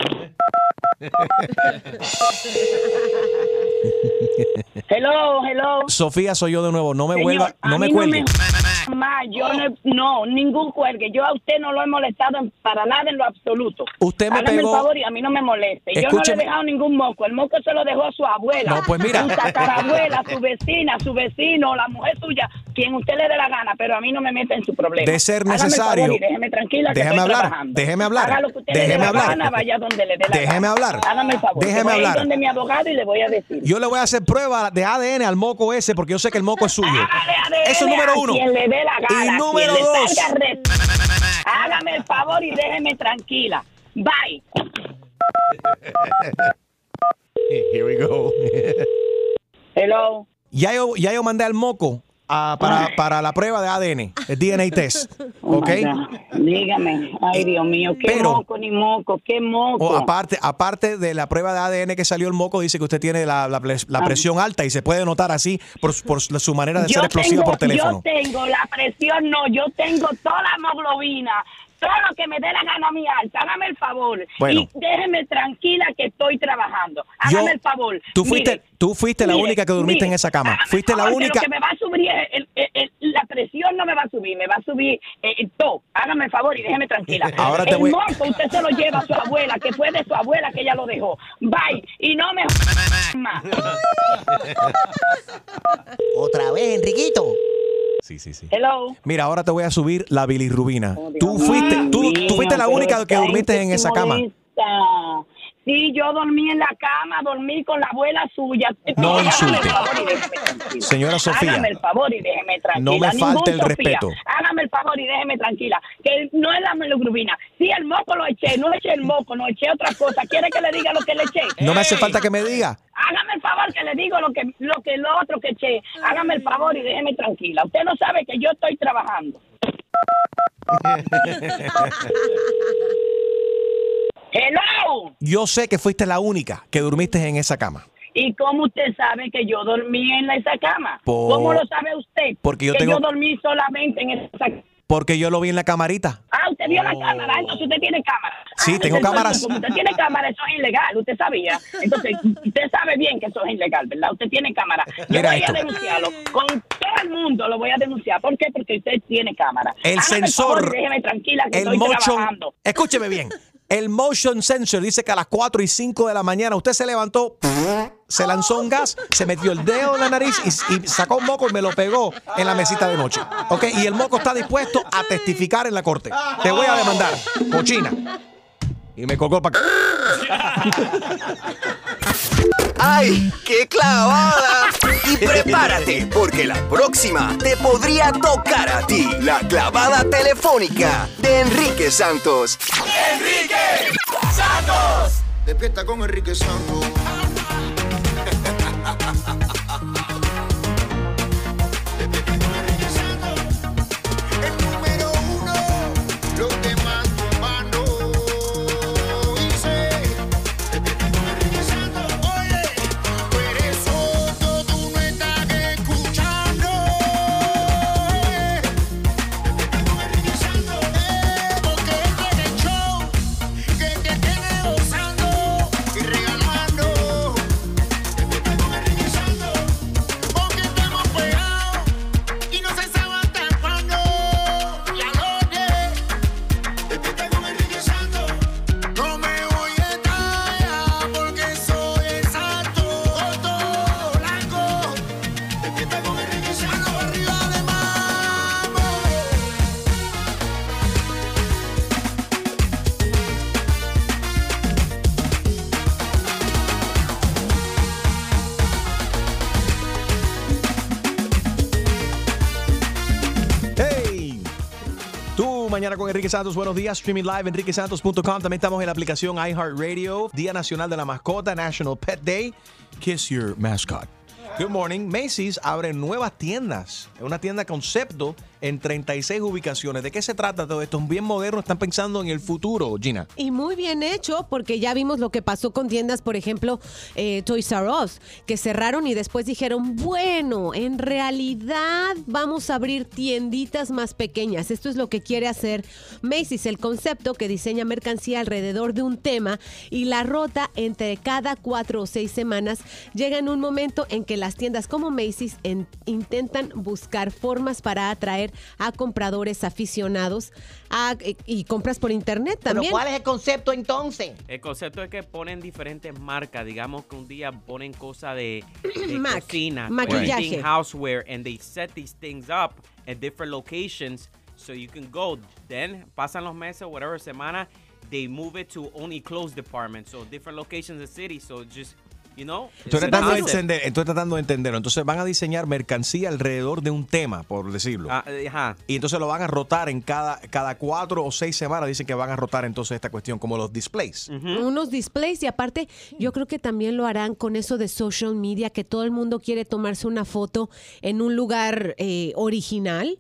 Hello, hello.
Sofía, soy yo de nuevo, no me
Señor,
vuelva, no me cuelgue.
Más, yo no, no, ningún cuelgue. Yo a usted no lo he molestado en- para nada en lo absoluto.
Usted me
Hágame
pegó-
el favor y a mí no me moleste. Yo no le
Escúcheme.
he dejado ningún moco. El moco se lo dejó a su abuela.
No, pues mira.
Su tatarabuela, su vecina, su vecino, la mujer suya, quien usted le dé la gana, pero a mí no me mete en su problema.
De ser necesario.
favor y déjeme tranquila que
Déjeme
estoy
hablar,
trabajando.
Déjeme hablar,
Haga lo que usted le dé
déjeme
la
hablar.
gana, vaya donde le dé la
Déjeme
gana.
hablar.
Hágame el favor.
Déjeme
voy a ir
hablar.
donde mi abogado y le voy a decir.
Yo le voy a hacer prueba de ADN al moco ese porque yo sé que el moco es suyo. Eso es número
a
uno.
quien le dé la gana,
Y número
quien le
dos.
salga re- Hágame el favor y déjeme tranquila. Bye.
Here we go.
Hello.
Ya yo, ya yo mandé al moco a- para, para la prueba de ADN, el DNA test.
Oh
¿Ok?
Dígame. Ay, Dios mío, qué
Pero-
moco ni moco, qué moco.
O aparte, aparte de la prueba de ADN que salió el moco, dice que usted tiene la, la
Ah.
presión alta y se puede notar así por, su- por su manera de
yo
ser explosiva
tengo,
por teléfono.
Yo tengo la presión, no, yo tengo toda la hemoglobina, todo lo que me dé la gana a mi alta. Hágame el favor.
Bueno.
Y déjeme tranquila que estoy trabajando. Hágame
Yo-
el favor.
Tú fuiste,
Mire,
tú fuiste la
mire,
única que durmiste
mire,
en esa cama. Fuiste la
que
única.
Lo que me va a subir, es el- el- el- la presión no me va a subir, me va a subir eh, el todo. Hágame el favor y déjeme tranquila.
Ahora te
el
voy-
moco usted se lo lleva a su abuela, que fue de su abuela que ella lo dejó. Bye. Y no me más.
Otra vez, Enriquito.
Sí, sí, sí.
Hello.
Mira, ahora te voy a subir la bilirrubina. Tú fuiste, tú, tú fuiste la única que durmiste en
es
esa cama.
Sí, yo dormí en la cama, dormí con la abuela suya.
No
Hágame el
insulte.
favor y déjeme tranquila.
Señora Sofía.
Hágame el favor y déjeme tranquila.
No me
Ningún
falte el
Sofía.
respeto.
Hágame el favor y déjeme tranquila. Que no es la meloglobina. Sí, el moco lo eché, no eché el moco, no eché otra cosa. ¿Quiere que le diga lo que le eché?
No me hace falta que me diga.
Hágame el favor que le digo lo que lo que lo otro que eché. Hágame el favor y déjeme tranquila. Usted no sabe que yo estoy trabajando. Hello.
Yo sé que fuiste la única que durmiste en esa cama.
¿Y cómo usted sabe que yo dormí en esa cama?
Por-
¿Cómo lo sabe usted?
Porque yo
que
tengo-
yo dormí solamente en esa cama.
Porque yo lo vi en la camarita.
Ah, usted vio la cámara, entonces usted tiene cámara.
Sí, tengo
Entonces,
cámaras.
Como usted tiene cámara, eso es ilegal, usted sabía. Entonces, usted sabe bien que eso es ilegal, ¿verdad? Usted tiene cámara. Yo
Mira
voy
esto.
a denunciarlo. Con todo el mundo lo voy a denunciar. ¿Por qué? Porque usted tiene cámara.
El
Hágame
sensor,
favor y déjeme tranquila que
el
estoy
motion,
trabajando.
escúcheme bien, el motion sensor dice que a las 4 y 5 de la mañana usted se levantó, se lanzó un gas, se metió el dedo en la nariz y, sacó un moco y me lo pegó en la mesita de noche. ¿Ok? Y el moco está dispuesto a testificar en la corte. Te voy a demandar, cochina. Y me colgó para
¡Ay, qué clavada! Y prepárate, porque la próxima te podría tocar a ti. La clavada telefónica de Enrique Santos.
¡Enrique Santos! Despierta con Enrique Santos. Enrique Santos.
Buenos días. Streaming live enriquesantos.com. También estamos en la aplicación iHeartRadio. Día Nacional de la Mascota, National Pet Day. Kiss your mascot. Good morning. Macy's abre nuevas tiendas. Una tienda concepto en 36 ubicaciones. ¿De qué se trata todo esto? Es bien moderno. Están pensando en el futuro, Gina.
Y muy bien hecho, porque ya vimos lo que pasó con tiendas, por ejemplo, eh, Toys R Us, que cerraron y después dijeron, bueno, en realidad vamos a abrir tienditas más pequeñas. Esto es lo que quiere hacer Macy's, el concepto que diseña mercancía alrededor de un tema y la rota entre cada cuatro o seis semanas llega en un momento en que las tiendas como Macy's en- intentan buscar formas para atraer a compradores aficionados a- y, y compras por internet
Pero. ¿cuál es el concepto entonces?
El concepto es que ponen diferentes marcas. Digamos que un día ponen cosas de, de
Mac-
cocina,
maquillaje.
houseware, and they set these things up at different locations so you can go. Then pasan los meses, whatever semana, they move it to only clothes department, so different locations in the city. So just you know,
Estoy
it's a
tratando, de
concept.
entender, estoy tratando de entenderlo. Entonces van a diseñar mercancía alrededor de un tema, por decirlo.
Ah, eh, ajá.
Y entonces lo van a rotar en cada, cada cuatro o seis semanas. Dicen que van a rotar entonces esta cuestión, como los displays.
unos displays y aparte yo creo que también lo harán con eso de social media que todo el mundo quiere tomarse una foto en un lugar eh, original.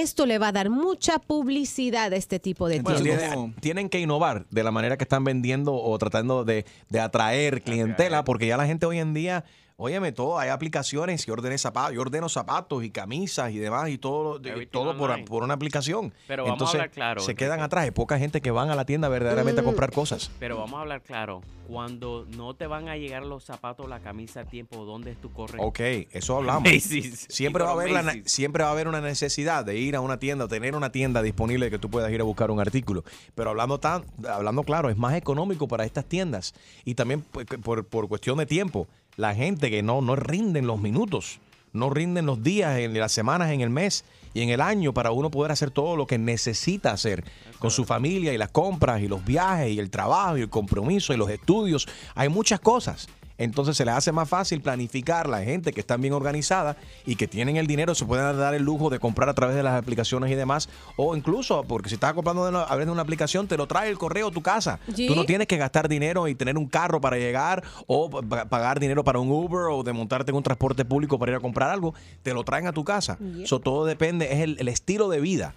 Esto le va a dar mucha publicidad a este tipo de
Bueno,
tiendas.
tienen, tienen que innovar de la manera que están vendiendo o tratando de, de atraer clientela, porque ya la gente hoy en día, óyeme, todo, hay aplicaciones, yo ordené zapatos, yo ordeno zapatos y camisas y demás y todo, y todo por, una aplicación.
Pero vamos a
Entonces,
hablar claro,
se quedan atrás, hay poca gente que van a la tienda verdaderamente a comprar cosas.
Pero vamos a hablar claro. Cuando no te van a llegar los zapatos, la camisa a tiempo, ¿dónde es tu correo?
Ok, eso hablamos.
Macy's.
Siempre va, a
Go to
haber la, siempre va a haber una necesidad de ir a una tienda o tener una tienda disponible que tú puedas ir a buscar un artículo. Pero hablando, tan, hablando claro, es más económico para estas tiendas. Y también pues, por, por cuestión de tiempo, la gente que no, no rinden los minutos, no rinden los días, en las semanas, en el mes y en el año para uno poder hacer todo lo que necesita hacer con su familia y las compras y los viajes y el trabajo y el compromiso y los estudios. Hay muchas cosas. Entonces se les hace más fácil planificar la gente que están bien organizada y que tienen el dinero, se pueden dar el lujo de comprar a través de las aplicaciones y demás. O incluso, porque si estás comprando de una- a través de una aplicación, te lo trae el correo a tu casa.
Sí.
Tú no tienes que gastar dinero y tener un carro para llegar o pa- pagar dinero para un Uber o de montarte en un transporte público para ir a comprar algo. Te lo traen a tu casa. Eso todo depende, es el, el estilo de vida.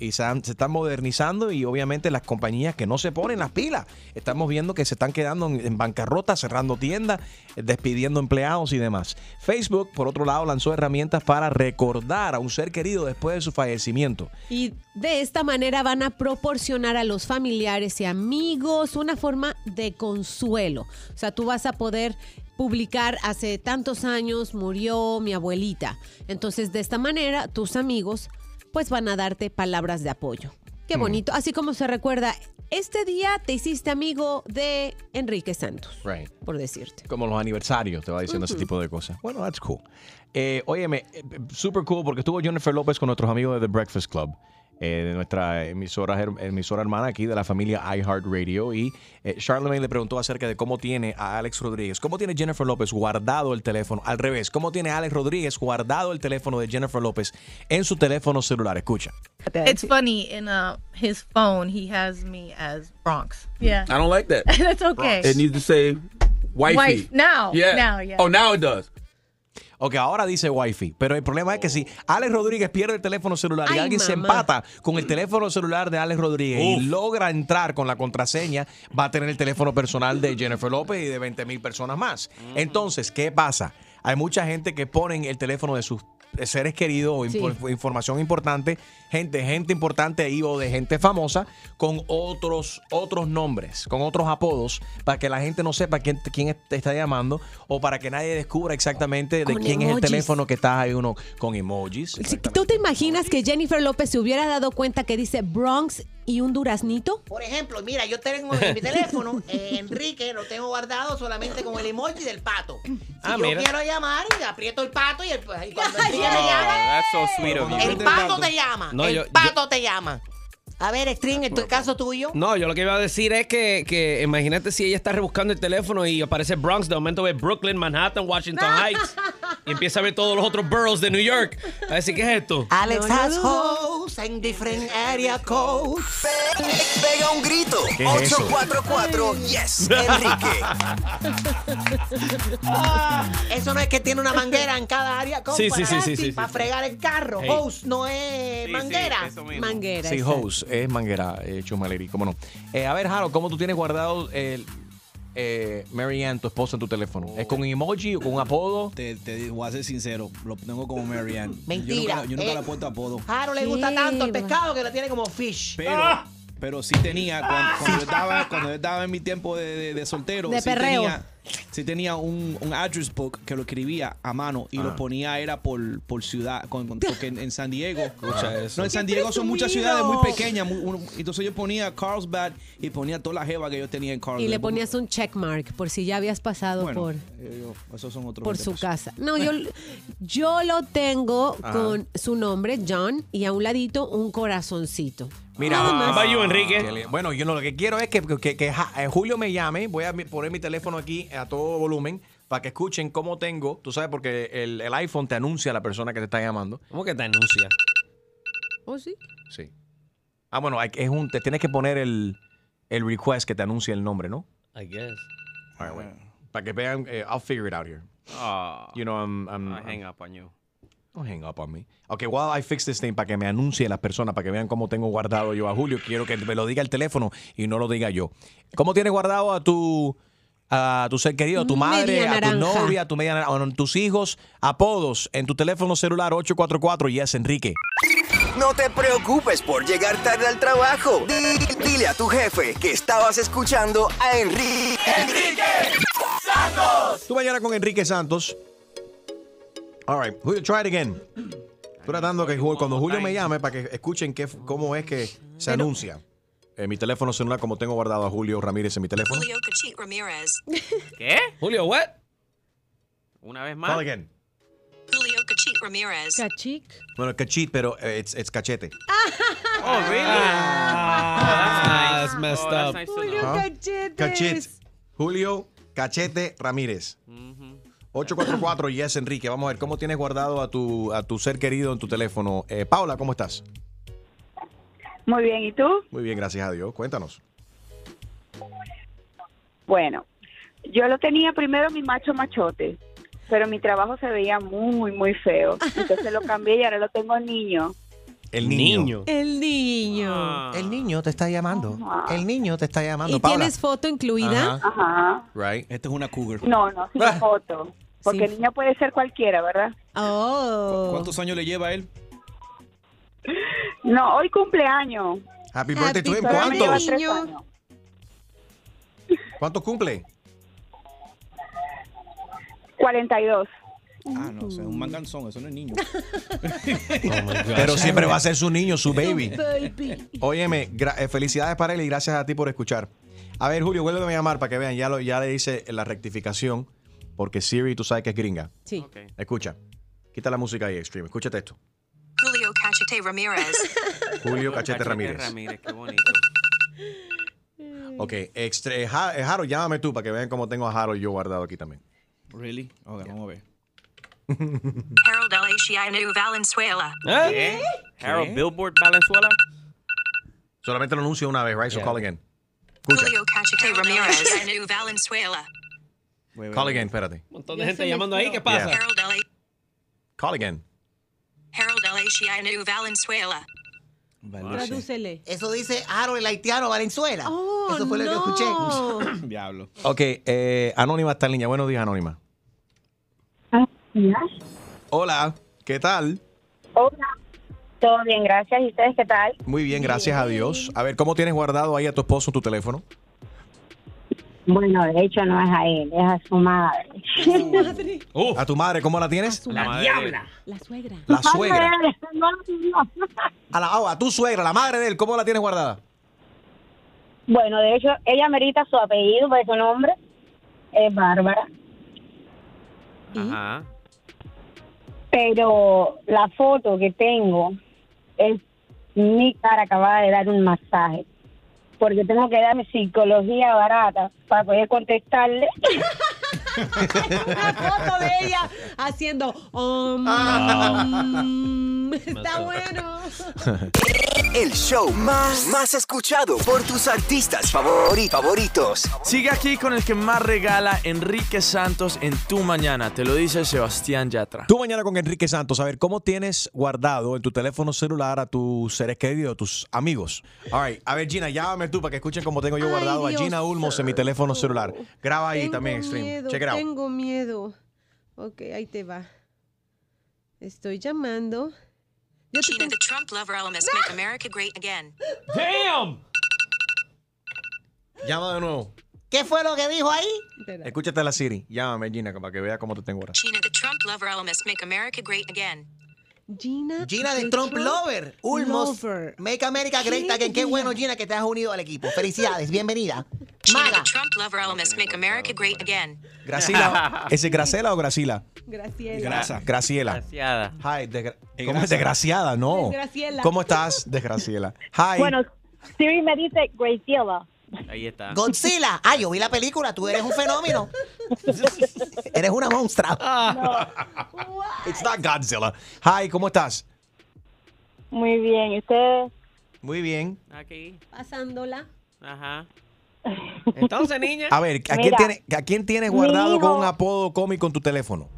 Y se, están modernizando y obviamente las compañías que no se ponen las pilas. Estamos viendo que se están quedando en, en bancarrota, cerrando tiendas, eh, despidiendo empleados y demás. Facebook, por otro lado, lanzó herramientas para recordar a un ser querido después de su fallecimiento.
Y de esta manera van a proporcionar a los familiares y amigos una forma de consuelo. O sea, tú vas a poder publicar hace tantos años murió mi abuelita. Entonces, de esta manera, tus amigos pues van a darte palabras de apoyo. Qué
Mm.
bonito. Así como se recuerda, este día te hiciste amigo de Enrique Santos,
Right.
por decirte.
Como los aniversarios, te va diciendo ese tipo de cosas. Bueno, that's cool. Eh, óyeme, eh, super cool porque estuvo Jennifer López con nuestros amigos de The Breakfast Club. Eh, de nuestra emisora, emisora hermana aquí de la familia iHeartRadio y eh, Charlemagne le preguntó acerca de cómo tiene a Alex Rodríguez, cómo tiene Jennifer López guardado el teléfono, al revés, cómo tiene Alex Rodríguez guardado el teléfono de Jennifer López en su teléfono celular. Escucha.
It's funny in uh, his phone he has me as Bronx. Yeah.
I don't like that.
That's okay.
It needs to say wifey.
Wife. Now.
Yeah.
Now, yeah.
Oh, now it does.
Ok, ahora dice Wi-Fi, pero el problema es que si Alex Rodríguez pierde el teléfono celular y
Ay,
alguien se
mamá.
empata con el teléfono celular de Alex Rodríguez y logra entrar con la contraseña, va a tener el teléfono personal de Jennifer López y de 20 mil personas más. Entonces, ¿qué pasa? Hay mucha gente que ponen el teléfono de sus seres queridos o información importante, gente, gente importante ahí o de gente famosa con otros, otros nombres, con otros apodos, para que la gente no sepa quién, quién te está llamando o para que nadie descubra exactamente de quién es el teléfono que está ahí uno con emojis.
¿Tú te imaginas que Jennifer López se hubiera dado cuenta que dice Bronx y un duraznito?
Por ejemplo, mira, yo tengo en mi teléfono, eh, Enrique, lo tengo guardado solamente con el emoji del pato. Si
Ah,
yo
mira.
quiero llamar, y aprieto el pato y, el, y cuando
Ay,
Enrique
ay,
me llama,
that's so sweet of you.
el pato te llama.
No,
el
yo- yo-
pato te llama. A ver, String, en tu caso tuyo.
No, yo lo que iba a decir es que, que imagínate si ella está rebuscando el teléfono y aparece Bronx, de momento ve Brooklyn, Manhattan, Washington Heights y empieza a ver todos los otros boroughs de New York. A decir, ¿qué es esto?
Alex has house en different area codes.
Pega un grito.
¿Qué es eso?
844 Yes, Enrique.
Eso no es que tiene una manguera en cada área code.
Sí, sí, sí, sí.
Para fregar el carro.
Hey.
House no es manguera.
Manguera.
Sí,
exacto.
Es manguera, eh, Chumaleri, cómo no. Eh, a ver, Harold, ¿cómo tú tienes guardado el eh, Mary Ann, tu esposa, en tu teléfono? ¿Es con un emoji o con un apodo?
Te, te voy a ser sincero, lo tengo como Marianne.
Mentira,
Yo nunca, yo nunca
eh.
le he puesto apodo.
Jaro le gusta tanto el pescado que lo tiene como fish.
Pero, pero sí tenía, cuando, cuando yo estaba, cuando yo estaba en mi tiempo de, de- de soltero,
De
sí
perreo.
tenía, sí tenía un, un address book que lo escribía a mano y
Ah.
lo ponía era por, por ciudad, con- con- porque en, en San Diego,
Escucha eso.
no, en San
¡Qué
Diego son muchas ciudades muy pequeñas, muy- entonces yo ponía Carlsbad y ponía toda la jeva que yo tenía en Carlsbad.
Y le ponías un checkmark por si ya habías pasado
Bueno,
por,
eh, yo- esos son otros
por
20
su
pesos.
casa. No, yo, yo lo tengo
Ajá.
con su nombre, John, y a un ladito un corazoncito.
Mira, ah, qué li- Bueno, yo no, lo que quiero es que, que- que eh, Julio me llame. Voy a poner mi teléfono aquí a todo volumen para que escuchen cómo tengo. Tú sabes, porque el, el iPhone te anuncia a la persona que te está llamando.
¿Cómo que te anuncia?
¿Oh, sí?
Sí. Ah, bueno, hay- es un, te tienes que poner el, el request que te anuncie el nombre, ¿no?
I guess.
All right, wait. Para que vean, eh, I'll figure it out here.
Ah,
You know, I'm, I'm,
I hang up on you.
Don't hang up on me. Okay, while I fix this thing para que me anuncie las personas, para que vean cómo tengo guardado yo a Julio, quiero que me lo diga el teléfono y no lo diga yo. ¿Cómo tienes guardado a tu a tu ser querido, a tu madre, a tu novia, a tu media naranja, a tus hijos, apodos en tu teléfono celular 844 Yes Enrique?
No te preocupes por llegar tarde al trabajo. Di- Dile a tu jefe que estabas escuchando a Enrique.
Santos. Tú mañana con Enrique Santos. All right, Julio, try it again. Estoy tratando que cuando Julio me llame para que escuchen qué, cómo es que se anuncia. En mi teléfono celular, como tengo guardado a Julio Ramírez en mi teléfono.
Julio Cachit Ramirez.
¿Qué?
Julio, what?
Una vez más.
Call again.
Julio Cachit Ramirez.
Cachic.
Bueno, cachit, pero eh, it's, it's cachete.
Oh, really?
Ah, that's messed
Oh, that's
up.
nice to
Julio
know.
Cachetes.
Cachit. Julio Cachete Ramírez. 844 Yes Enrique. Vamos a ver cómo tienes guardado a tu, a tu ser querido en tu teléfono. Eh, Paula, ¿cómo estás?
Muy bien, ¿y tú?
Muy bien, gracias a Dios. Cuéntanos.
Bueno, yo lo tenía primero mi macho machote, pero mi trabajo se veía muy, muy feo. Entonces lo cambié y ahora lo tengo niño.
El niño.
El niño.
Ah.
El niño te está llamando. El niño te está llamando.
¿Y
Paula.
tienes foto incluida?
Ajá.
Ajá.
Right.
Esta es una cougar.
No, no, sin foto. Porque el niño puede ser cualquiera, ¿verdad?
Oh.
¿Cuántos años le lleva a él?
No, hoy cumpleaños.
Happy birthday to him. ¿Cuántos? ¿Cuántos cumple?
42.
Ah, no, o sea, es un manganzón, eso no es niño.
Pero siempre va a ser su niño, su baby.
Baby.
Óyeme, eh, felicidades para él y gracias a ti por escuchar. A ver, Julio, vuelve a llamar para que vean. Ya, lo, ya le hice la rectificación porque Siri, tú sabes que es gringa.
Sí.
Escucha. Quita la música ahí, Extreme. Escúchate esto.
Julio Cachete Ramirez.
Julio Cachete Ramírez.
Ramírez, qué bonito.
Ok, extra, eh, Ja- eh, Harold, llámame tú para que vean cómo tengo a Harold yo guardado aquí también.
Really? Ok, vamos a ver.
Harold Alaciano Valenzuela.
¿Qué? Harold Billboard Valenzuela.
Solamente lo anuncio una vez, right? So
Yeah.
call again. Escucha.
Julio Cachete Ramirez. Alaciano Valenzuela.
Call again, espérate.
Un montón de gente llamando ahí, ¿qué pasa?
Yeah. Call again.
Harold Alaciano Valenzuela.
Tradúcele.
Eso dice Harold el haitiano Valenzuela. Eso fue lo que escuché.
Diablo.
Ok, eh, Anónima está en línea. Buenos días, Anónima. Hola, ¿qué tal?
Hola. Todo bien, gracias. ¿Y ustedes qué tal?
Muy bien, gracias a Dios. A ver, ¿cómo tienes guardado ahí a tu esposo en tu teléfono?
Bueno, de hecho no es a él, es a su madre.
¿A tu madre cómo la tienes?
La madre. diabla.
La suegra.
La suegra. A, la, oh, a tu suegra, la madre de él, ¿cómo la tienes guardada?
Bueno, de hecho, ella merita su apellido, pues su nombre es Bárbara.
Ajá.
Pero la foto que tengo es mi cara acabada de dar un masaje. Porque tengo que darme psicología barata para poder contestarle.
Una foto de ella haciendo. um,
Ah.
Está bueno.
El show más, más escuchado por tus artistas favori- favoritos.
Sigue aquí con el que más regala Enrique Santos en tu mañana. Te lo dice Sebastián Yatra.
Tú mañana con Enrique Santos, a ver, ¿cómo tienes guardado en tu teléfono celular a tus seres queridos, tus amigos? All right. A ver, Gina, llámame tú para que escuchen cómo tengo yo
Ay,
guardado
Dios
a Gina Ulmos en mi teléfono celular. Graba ahí
Tengo
también,
miedo,
Check it out.
Tengo miedo. Ok, ahí te va. Estoy llamando.
Gina, the Trump lover elements make America great again.
¡Damn! Llama de nuevo.
¿Qué fue lo que dijo ahí?
Escúchate la Siri. Llámame, Gina, para que vea cómo te tengo ahora.
Gina, the Trump lover elements make America great again.
Gina.
Gina de Trump Lover. Ulmos. Make America Great Again. Qué bueno, Gina, que te has unido al equipo. Felicidades, bienvenida.
The Trump lover elements make America great again.
Gracila. ¿Ese es Gracela o Gracila?
Graciela.
Grasa. Graciela.
Desgraciada.
Hi, desgra- ¿Cómo es desgraciada? No.
Desgraciela.
¿Cómo estás, desgraciela? Hi.
Bueno, Siri me dice Graciela.
Ahí está.
Godzilla. Ah, yo vi la película. Tú eres un fenómeno. eres una monstrua.
It's not Godzilla. Hi, ¿cómo estás?
Muy bien, ¿y usted?
Muy bien.
Aquí.
Pasándola.
Ajá.
Entonces, niña.
A ver, ¿a quién, tiene- ¿a quién tienes guardado con un apodo cómico en tu teléfono?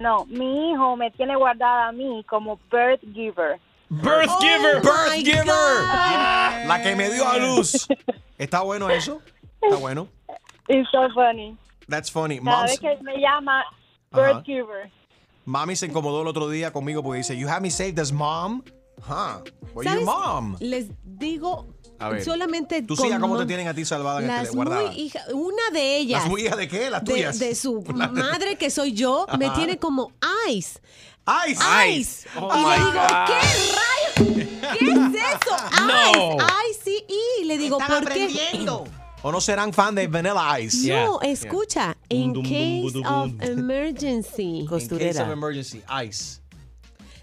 No, mi hijo me tiene guardada a mí como birth giver.
Birth
Giver.
Birth Giver. La que me dio a luz. ¿Está bueno eso? Está bueno.
It's so funny.
That's funny.
Cada
Moms-
vez que me llama birth giver.
Mami se incomodó el otro día conmigo porque dice, You have me saved as mom? Huh. Well,
¿Sabes?
your mom.
Les digo
A ver,
solamente
Tus hijas, ¿cómo te tienen a ti salvada en el
Las
tele- guardada?
muy hija, una de ellas.
¿Las muy hijas de qué? ¿Las
de-
tuyas?
De, su madre que soy yo, me tiene como Ice.
Ice.
Ice.
Oh
y le digo,
God.
¿qué rayos? ¿Qué es eso?
No.
Ice. Ice y le digo,
Están
¿por qué?
¿O no serán fan de Vanilla Ice?
No, escucha. In
Dum, dum,
case of emergency.
In case of emergency, Ice.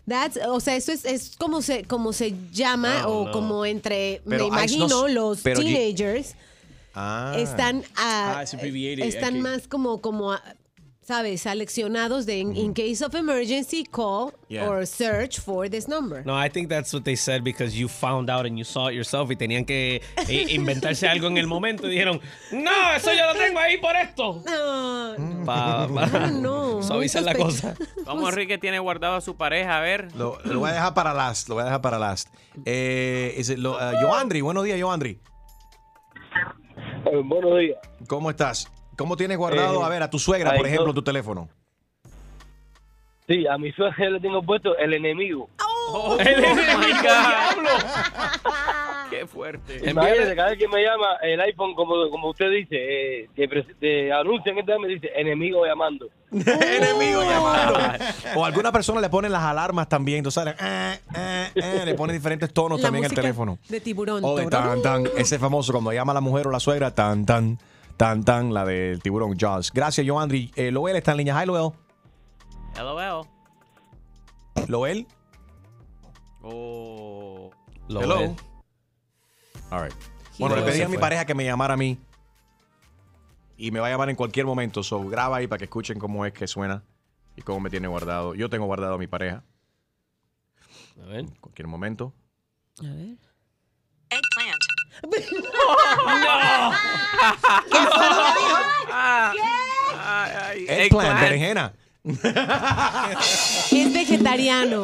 That's, o sea, eso es, es como se como se llama
Oh,
o
no.
como entre
Pero
me imagino
no
los teenagers
Ah.
están ah,
Ah, es
están más como como ah, sabes seleccionados de in, in case of emergency call
Yeah.
or search for this number.
No, I think that's what they said because you found out and you saw it yourself y tenían que eh, inventarse algo en el momento y dijeron, no, eso yo lo tengo ahí por esto.
Ah,
Pa, pa-
no,
suavizar la cosa.
¿Cómo Enrique tiene guardado a su pareja? A ver.
Lo, lo voy a dejar para last. Lo voy a dejar para last. Eh, is it lo- uh, Joandri, buenos días, Joandri.
buenos días.
¿Cómo estás? ¿Cómo tienes guardado,
Eh,
a ver, a tu suegra, por ejemplo,
no.
tu teléfono?
Sí, a mi suegra le tengo puesto el enemigo.
Oh, my God. Qué fuerte.
Imagínate, cada vez que me llama el iPhone, como, como usted dice, eh, que te anuncian que me dice enemigo llamando.
Enemigo llamando. O alguna persona le ponen las alarmas también, entonces salen, eh, eh, eh, le ponen diferentes tonos
La
también al teléfono.
de tiburón.
O de
Torón.
tan, tan, ese famoso cuando llama a la mujer o la suegra, tan, tan, tan, tan, la del tiburón Jaws. Gracias, Joandri. Eh, Loel está en línea. Hi, Loel.
LOL.
Loel.
Oh.
Hello. All right. Bueno, le
Loel
pedí a mi
fue.
pareja que me llamara a mí. Y me va a llamar en cualquier momento. So, graba ahí para que escuchen cómo es que suena y cómo me tiene guardado. Yo tengo guardado a mi pareja.
A ver.
En cualquier momento.
A ver.
¡No!
¿Qué fue lo que dijo?
Ay, ay,
Eggplant, berenjena.
Es vegetariano.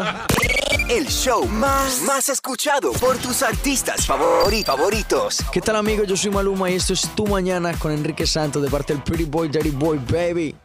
El show más, más escuchado por tus artistas favori- favoritos.
¿Qué tal amigos? Yo soy Maluma y esto es Tu Mañana con Enrique Santos de parte del Pretty Boy, Dirty Boy, baby.